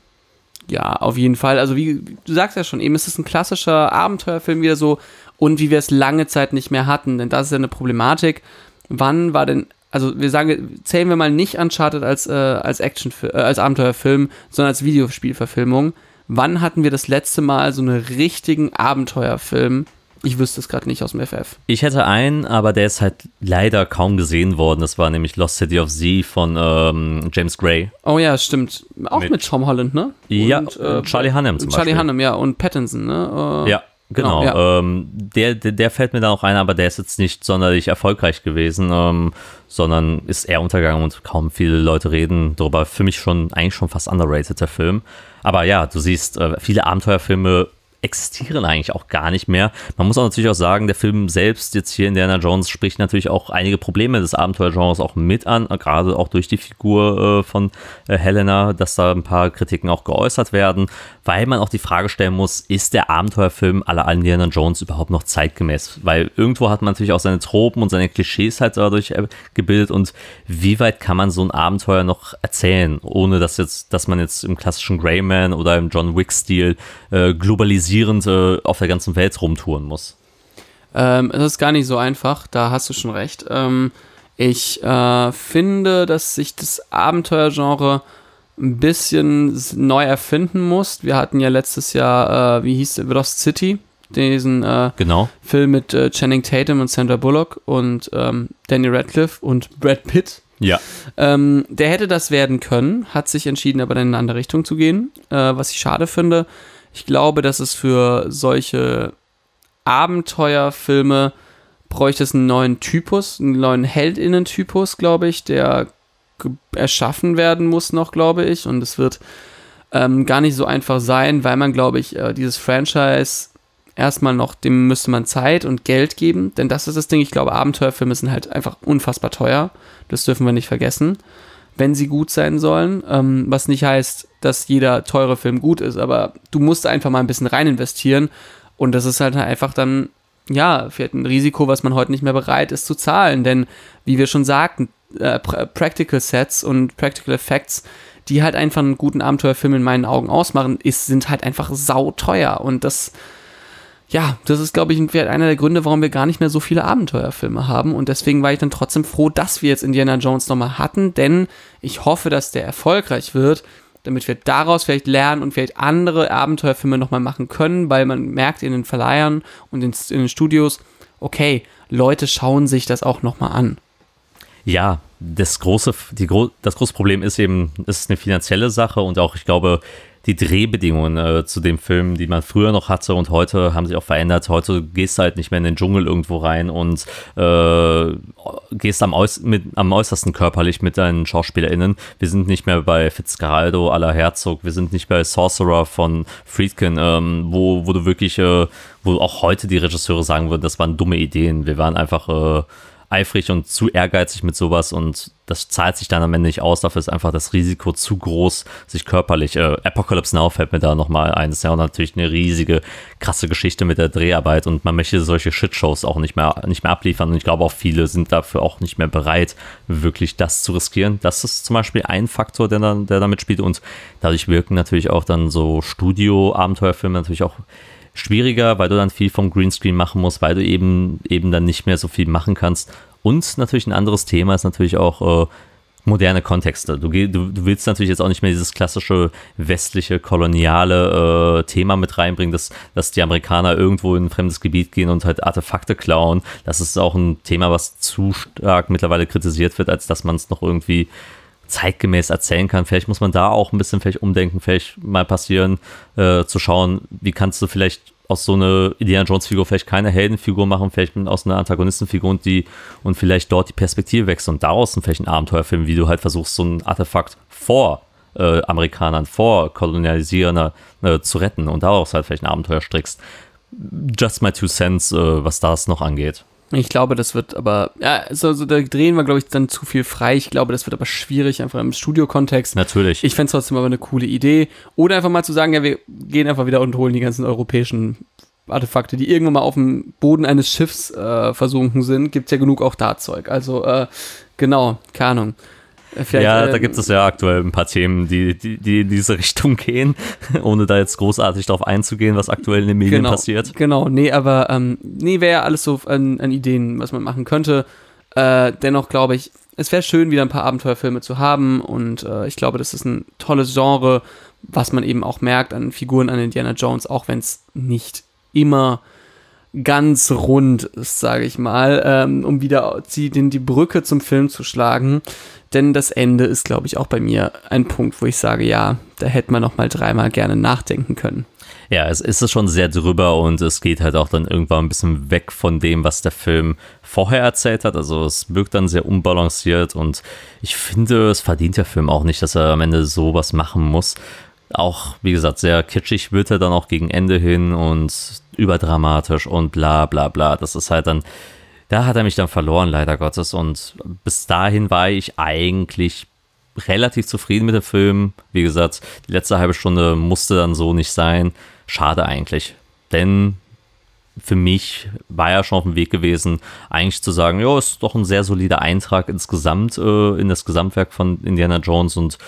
Ja, auf jeden Fall. Also wie du sagst ja schon, eben ist es ein klassischer Abenteuerfilm wieder so und wie wir es lange Zeit nicht mehr hatten, denn das ist ja eine Problematik. Wann war denn also wir sagen, zählen wir mal nicht Uncharted als, äh, als Action, äh, als Abenteuerfilm, sondern als Videospielverfilmung. Wann hatten wir das letzte Mal so einen richtigen Abenteuerfilm? Ich wüsste es gerade nicht aus dem FF. Ich hätte einen, aber der ist halt leider kaum gesehen worden. Das war nämlich Lost City of Z von ähm, James Gray. Oh ja, stimmt. Auch mit, Mit- Tom Holland, ne? Ja, Und, äh, Charlie Hunnam zum Charlie Beispiel. Hunnam, ja, und Pattinson, ne? Äh, Ja, genau. Genau, ja. Ähm, der, der, der fällt mir da auch ein, aber der ist jetzt nicht sonderlich erfolgreich gewesen, ähm, sondern ist eher untergegangen und kaum viele Leute reden darüber. Für mich schon eigentlich schon fast underrated der Film. Aber ja, du siehst, äh, viele Abenteuerfilme existieren eigentlich auch gar nicht mehr. Man muss auch natürlich auch sagen, der Film selbst jetzt hier Indiana Jones spricht natürlich auch einige Probleme des Abenteuergenres auch mit an, gerade auch durch die Figur äh, von äh, Helena, dass da ein paar Kritiken auch geäußert werden, weil man auch die Frage stellen muss, ist der Abenteuerfilm aller Indiana Jones überhaupt noch zeitgemäß? Weil irgendwo hat man natürlich auch seine Tropen und seine Klischees halt dadurch äh, gebildet und wie weit kann man so ein Abenteuer noch erzählen, ohne dass jetzt, dass man jetzt im klassischen Greyman oder im John Wick-Stil äh, globalisierend äh, auf der ganzen Welt rumtouren muss. Ähm, es ist gar nicht so einfach, da hast du schon recht. Ähm, ich äh, finde, dass sich das Abenteuergenre ein bisschen neu erfinden muss. Wir hatten ja letztes Jahr, äh, wie hieß der, Lost City, diesen äh, Genau. Film mit äh, Channing Tatum und Sandra Bullock und ähm, Danny Radcliffe und Brad Pitt. Ja. Ähm, der hätte das werden können, hat sich entschieden, aber dann in eine andere Richtung zu gehen, äh, was ich schade finde. Ich glaube, dass es für solche Abenteuerfilme bräuchte es einen neuen Typus, einen neuen Heldinnen-Typus, glaube ich, der erschaffen werden muss noch, glaube ich. Und es wird ähm, gar nicht so einfach sein, weil man, glaube ich, äh, dieses Franchise erstmal noch, dem müsste man Zeit und Geld geben, denn das ist das Ding. Ich glaube, Abenteuerfilme sind halt einfach unfassbar teuer. Das dürfen wir nicht vergessen, wenn sie gut sein sollen. Ähm, was nicht heißt, dass jeder teure Film gut ist, aber du musst einfach mal ein bisschen rein investieren und das ist halt einfach dann, ja, vielleicht ein Risiko, was man heute nicht mehr bereit ist zu zahlen, denn wie wir schon sagten, äh, Pra- Practical Sets und Practical Effects, die halt einfach einen guten Abenteuerfilm in meinen Augen ausmachen, ist, sind halt einfach sauteuer und das ja, das ist, glaube ich, einer der Gründe, warum wir gar nicht mehr so viele Abenteuerfilme haben. Und deswegen war ich dann trotzdem froh, dass wir jetzt Indiana Jones nochmal hatten, denn ich hoffe, dass der erfolgreich wird, damit wir daraus vielleicht lernen und vielleicht andere Abenteuerfilme nochmal machen können, weil man merkt in den Verleihern und in, in den Studios, okay, Leute schauen sich das auch nochmal an. Ja, das große, die, das große Problem ist eben, es ist eine finanzielle Sache und auch, ich glaube, die Drehbedingungen äh, zu dem Film, die man früher noch hatte und heute haben sich auch verändert. Heute gehst du halt nicht mehr in den Dschungel irgendwo rein und äh, gehst am, äuß mit, am äußersten körperlich mit deinen SchauspielerInnen. Wir sind nicht mehr bei Fitzgeraldo à la Herzog, wir sind nicht bei Sorcerer von Friedkin, ähm, wo, wo du wirklich, äh, wo auch heute die Regisseure sagen würden, das waren dumme Ideen. Wir waren einfach äh, eifrig und zu ehrgeizig mit sowas und das zahlt sich dann am Ende nicht aus. Dafür ist einfach das Risiko zu groß, sich körperlich. Äh, Apocalypse Now fällt mir da nochmal ein. Das ist ja auch natürlich eine riesige, krasse Geschichte mit der Dreharbeit und man möchte solche Shitshows auch nicht mehr, nicht mehr abliefern. Und ich glaube auch viele sind dafür auch nicht mehr bereit, wirklich das zu riskieren. Das ist zum Beispiel ein Faktor, der, der damit spielt und dadurch wirken natürlich auch dann so Studio-Abenteuerfilme natürlich auch schwieriger, weil du dann viel vom Greenscreen machen musst, weil du eben eben dann nicht mehr so viel machen kannst. Und natürlich ein anderes Thema ist natürlich auch äh, moderne Kontexte. Du, du, du willst natürlich jetzt auch nicht mehr dieses klassische westliche koloniale äh, Thema mit reinbringen, dass, dass die Amerikaner irgendwo in ein fremdes Gebiet gehen und halt Artefakte klauen. Das ist auch ein Thema, was zu stark mittlerweile kritisiert wird, als dass man es noch irgendwie zeitgemäß erzählen kann. Vielleicht muss man da auch ein bisschen vielleicht umdenken, vielleicht mal passieren, äh, zu schauen, wie kannst du vielleicht aus so einer Indiana Jones Figur vielleicht keine Heldenfigur machen, vielleicht aus einer Antagonistenfigur und die und vielleicht dort die Perspektive wechseln und daraus dann vielleicht ein Abenteuerfilm, wie du halt versuchst, so ein Artefakt vor äh, Amerikanern, vor Kolonialisierern äh, zu retten und daraus halt vielleicht ein Abenteuer strickst. Just my two cents, äh, was das noch angeht. Ich glaube, das wird aber, ja, also, also da drehen wir, glaube ich, dann zu viel frei. Ich glaube, das wird aber schwierig, einfach im Studiokontext. Natürlich. Ich fände es trotzdem aber eine coole Idee. Oder einfach mal zu sagen, ja, wir gehen einfach wieder und holen die ganzen europäischen Artefakte, die irgendwann mal auf dem Boden eines Schiffs äh, versunken sind. Gibt ja genug auch da Zeug. Also, äh, genau, keine Ahnung. Äh, Vielleicht, ja, ähm, da gibt es ja aktuell ein paar Themen, die, die, die in diese Richtung gehen, ohne da jetzt großartig darauf einzugehen, was aktuell in den Medien genau, passiert. Genau, nee, aber ähm, nee, wäre ja alles so an, an Ideen, was man machen könnte. Äh, dennoch glaube ich, es wäre schön, wieder ein paar Abenteuerfilme zu haben und äh, ich glaube, das ist ein tolles Genre, was man eben auch merkt an Figuren an Indiana Jones, auch wenn es nicht immer ganz rund ist, sage ich mal, ähm, um wieder die, die Brücke zum Film zu schlagen. Denn das Ende ist, glaube ich, auch bei mir ein Punkt, wo ich sage, ja, da hätte man noch mal dreimal gerne nachdenken können. Ja, es ist schon sehr drüber und es geht halt auch dann irgendwann ein bisschen weg von dem, was der Film vorher erzählt hat. Also es wirkt dann sehr unbalanciert und ich finde, es verdient der Film auch nicht, dass er am Ende sowas machen muss. Auch, wie gesagt, sehr kitschig wird er dann auch gegen Ende hin und überdramatisch und bla bla bla. Das ist halt dann, da hat er mich dann verloren, leider Gottes. Und bis dahin war ich eigentlich relativ zufrieden mit dem Film. Wie gesagt, die letzte halbe Stunde musste dann so nicht sein. Schade eigentlich. Denn für mich war er schon auf dem Weg gewesen, eigentlich zu sagen, ja, ist doch ein sehr solider Eintrag insgesamt äh, in das Gesamtwerk von Indiana Jones und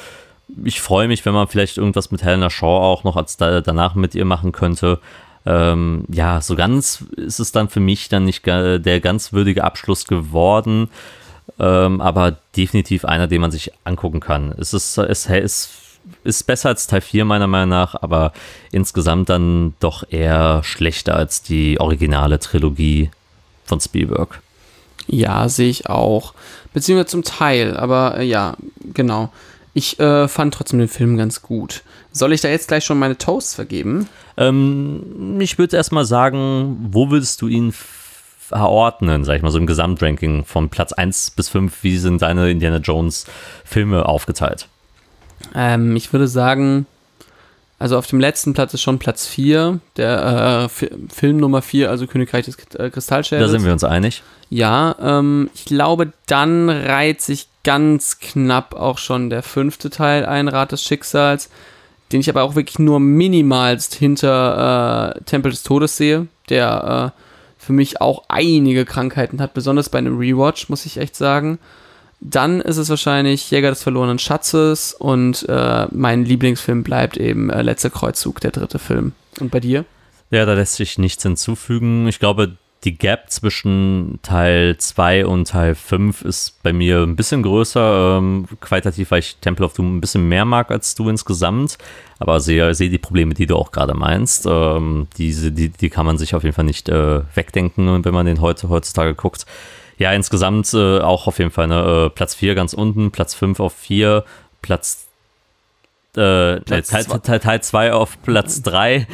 ich freue mich, wenn man vielleicht irgendwas mit Helena Shaw auch noch als da, danach mit ihr machen könnte. Ähm, ja, so ganz ist es dann für mich dann nicht der ganz würdige Abschluss geworden, ähm, aber definitiv einer, den man sich angucken kann. Es ist, es ist, ist besser als Teil 4 meiner Meinung nach, aber insgesamt dann doch eher schlechter als die originale Trilogie von Spielberg. Ja, sehe ich auch. Beziehungsweise zum Teil, aber äh, ja, genau. Ich äh, fand trotzdem den Film ganz gut. Soll ich da jetzt gleich schon meine Toasts vergeben? Ähm, ich würde erstmal sagen, wo würdest du ihn verordnen, sag ich mal, so im Gesamtranking von Platz 1 bis 5? Wie sind deine Indiana Jones Filme aufgeteilt? Ähm, ich würde sagen, also auf dem letzten Platz ist schon Platz 4, der äh, Film Nummer 4, also Königreich des äh, Kristallschädels. Da sind wir uns einig. Ja, ähm, ich glaube, dann reiht sich ganz knapp auch schon der fünfte Teil ein, Rat des Schicksals, den ich aber auch wirklich nur minimalst hinter äh, Tempel des Todes sehe, der äh, für mich auch einige Krankheiten hat, besonders bei einem Rewatch, muss ich echt sagen. Dann ist es wahrscheinlich Jäger des verlorenen Schatzes und äh, mein Lieblingsfilm bleibt eben äh, Letzter Kreuzzug, der dritte Film. Und bei dir? Ja, da lässt sich nichts hinzufügen. Ich glaube, die Gap zwischen Teil 2 und Teil 5 ist bei mir ein bisschen größer. Ähm, qualitativ, weil ich Temple of Doom ein bisschen mehr mag als du insgesamt. Aber sehe, sehe die Probleme, die du auch gerade meinst. Ähm, diese, die, die kann man sich auf jeden Fall nicht äh, wegdenken, wenn man den heute, heutzutage guckt. Ja, insgesamt äh, auch auf jeden Fall ne, äh, Platz 4 ganz unten, Platz 5 auf 4, Platz äh, Teil 2 auf Platz 3,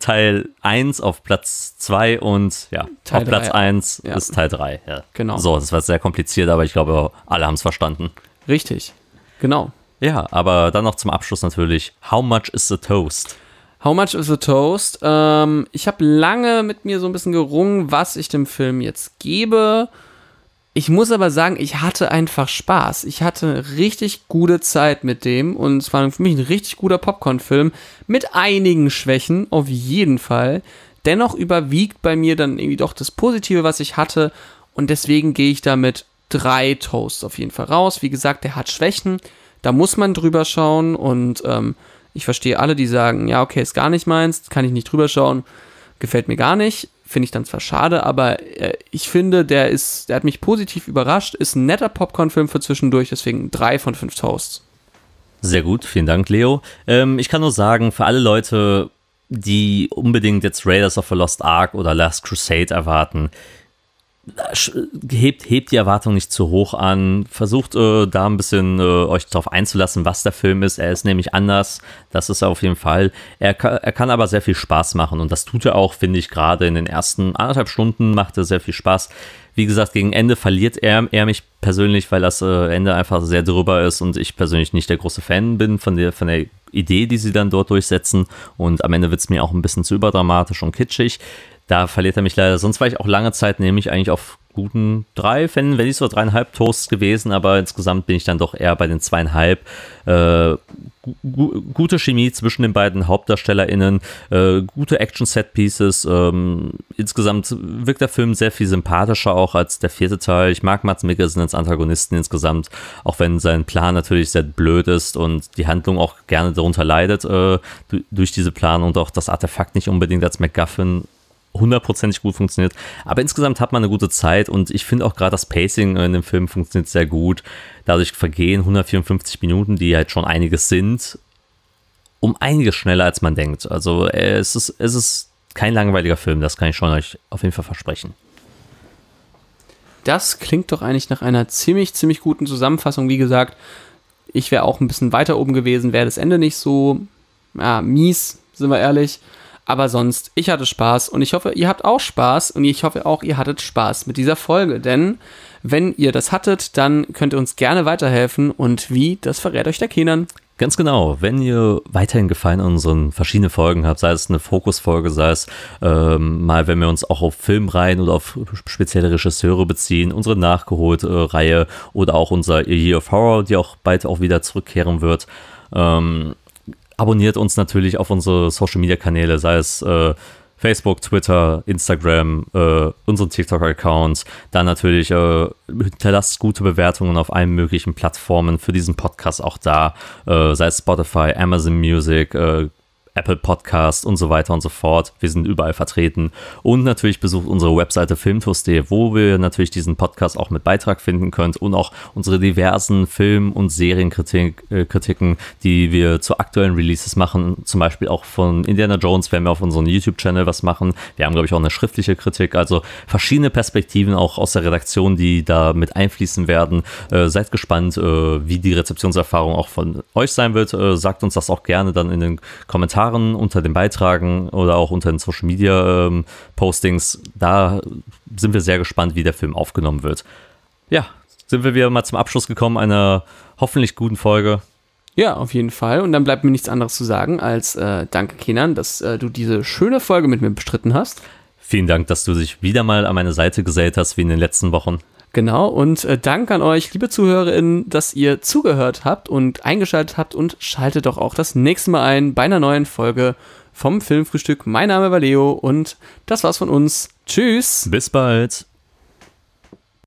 Teil 1 auf Platz 2 und ja, Teil auf Platz 1 ja. ist Teil 3. Ja. Genau. So, das war sehr kompliziert, aber ich glaube, alle haben es verstanden. Richtig, genau. Ja, aber dann noch zum Abschluss natürlich, how much is the toast? How much is the toast? Ähm, ich habe lange mit mir so ein bisschen gerungen, was ich dem Film jetzt gebe. Ich muss aber sagen, ich hatte einfach Spaß. Ich hatte richtig gute Zeit mit dem und es war für mich ein richtig guter Popcorn-Film mit einigen Schwächen, auf jeden Fall. Dennoch überwiegt bei mir dann irgendwie doch das Positive, was ich hatte und deswegen gehe ich da mit drei Toasts auf jeden Fall raus. Wie gesagt, der hat Schwächen, da muss man drüber schauen und ähm, ich verstehe alle, die sagen, ja, okay, ist gar nicht meins, kann ich nicht drüber schauen, gefällt mir gar nicht finde ich dann zwar schade, aber äh, ich finde, der ist, der hat mich positiv überrascht, ist ein netter Popcorn-Film für zwischendurch, deswegen drei von fünf Toasts. Sehr gut, vielen Dank, Leo. Ähm, ich kann nur sagen, für alle Leute, die unbedingt jetzt Raiders of the Lost Ark oder Last Crusade erwarten, hebt, hebt die Erwartung nicht zu hoch an, versucht äh, da ein bisschen äh, euch darauf einzulassen, was der Film ist. Er ist nämlich anders, das ist er auf jeden Fall. Er, er kann aber sehr viel Spaß machen und das tut er auch, finde ich, gerade in den ersten anderthalb Stunden macht er sehr viel Spaß. Wie gesagt, gegen Ende verliert er, er mich persönlich, weil das äh, Ende einfach sehr drüber ist und ich persönlich nicht der große Fan bin von der, von der Idee, die sie dann dort durchsetzen. Und am Ende wird es mir auch ein bisschen zu überdramatisch und kitschig. Da verliert er mich leider. Sonst war ich auch lange Zeit nämlich eigentlich auf guten drei, wenn, wenn nicht so dreieinhalb Toasts gewesen, aber insgesamt bin ich dann doch eher bei den zweieinhalb. Äh, gu gute Chemie zwischen den beiden HauptdarstellerInnen, äh, gute Action-Set-Pieces. Ähm, insgesamt wirkt der Film sehr viel sympathischer auch als der vierte Teil. Ich mag Mats Mikkelsen als Antagonisten insgesamt, auch wenn sein Plan natürlich sehr blöd ist und die Handlung auch gerne darunter leidet äh, durch diese Planung und auch das Artefakt nicht unbedingt als MacGuffin hundertprozentig gut funktioniert. Aber insgesamt hat man eine gute Zeit und ich finde auch gerade das Pacing in dem Film funktioniert sehr gut. Dadurch vergehen 154 Minuten, die halt schon einiges sind, um einiges schneller als man denkt. Also äh, es ist, es ist kein langweiliger Film, das kann ich schon euch auf jeden Fall versprechen. Das klingt doch eigentlich nach einer ziemlich, ziemlich guten Zusammenfassung. Wie gesagt, ich wäre auch ein bisschen weiter oben gewesen, wäre das Ende nicht so ja, mies, sind wir ehrlich. Aber sonst, ich hatte Spaß und ich hoffe, ihr habt auch Spaß und ich hoffe auch, ihr hattet Spaß mit dieser Folge. Denn wenn ihr das hattet, dann könnt ihr uns gerne weiterhelfen und wie, das verrät euch der Kenan. Ganz genau. Wenn ihr weiterhin Gefallen an unseren verschiedenen Folgen habt, sei es eine Fokusfolge, sei es ähm, mal, wenn wir uns auch auf Filmreihen oder auf spezielle Regisseure beziehen, unsere nachgeholte äh, Reihe oder auch unser Year of Horror, die auch bald auch wieder zurückkehren wird. Ähm, abonniert uns natürlich auf unsere Social Media Kanäle, sei es äh, Facebook, Twitter, Instagram, äh, unseren TikTok-Account. Dann natürlich äh, hinterlasst gute Bewertungen auf allen möglichen Plattformen für diesen Podcast auch da, äh, sei es Spotify, Amazon Music, äh, Apple Podcast und so weiter und so fort. Wir sind überall vertreten. Und natürlich besucht unsere Webseite filmtours.de, wo wir natürlich diesen Podcast auch mit Beitrag finden könnt und auch unsere diversen Film- und Serienkritiken, äh, die wir zu aktuellen Releases machen. Zum Beispiel auch von Indiana Jones werden wir auf unserem YouTube-Channel was machen. Wir haben, glaube ich, auch eine schriftliche Kritik. Also verschiedene Perspektiven auch aus der Redaktion, die da mit einfließen werden. Äh, seid gespannt, äh, wie die Rezeptionserfahrung auch von euch sein wird. Äh, sagt uns das auch gerne dann in den Kommentaren Kommentaren unter den Beitragen oder auch unter den Social Media ähm, Postings. Da sind wir sehr gespannt, wie der Film aufgenommen wird. Ja, sind wir wieder mal zum Abschluss gekommen einer hoffentlich guten Folge. Ja, auf jeden Fall. Und dann bleibt mir nichts anderes zu sagen als äh, danke, Kenan, dass äh, du diese schöne Folge mit mir bestritten hast. Vielen Dank, dass du dich wieder mal an meine Seite gesellt hast, wie in den letzten Wochen. Genau, und äh, Dank an euch, liebe ZuhörerInnen, dass ihr zugehört habt und eingeschaltet habt und schaltet doch auch das nächste Mal ein bei einer neuen Folge vom Filmfrühstück. Mein Name war Leo und das war's von uns. Tschüss. Bis bald.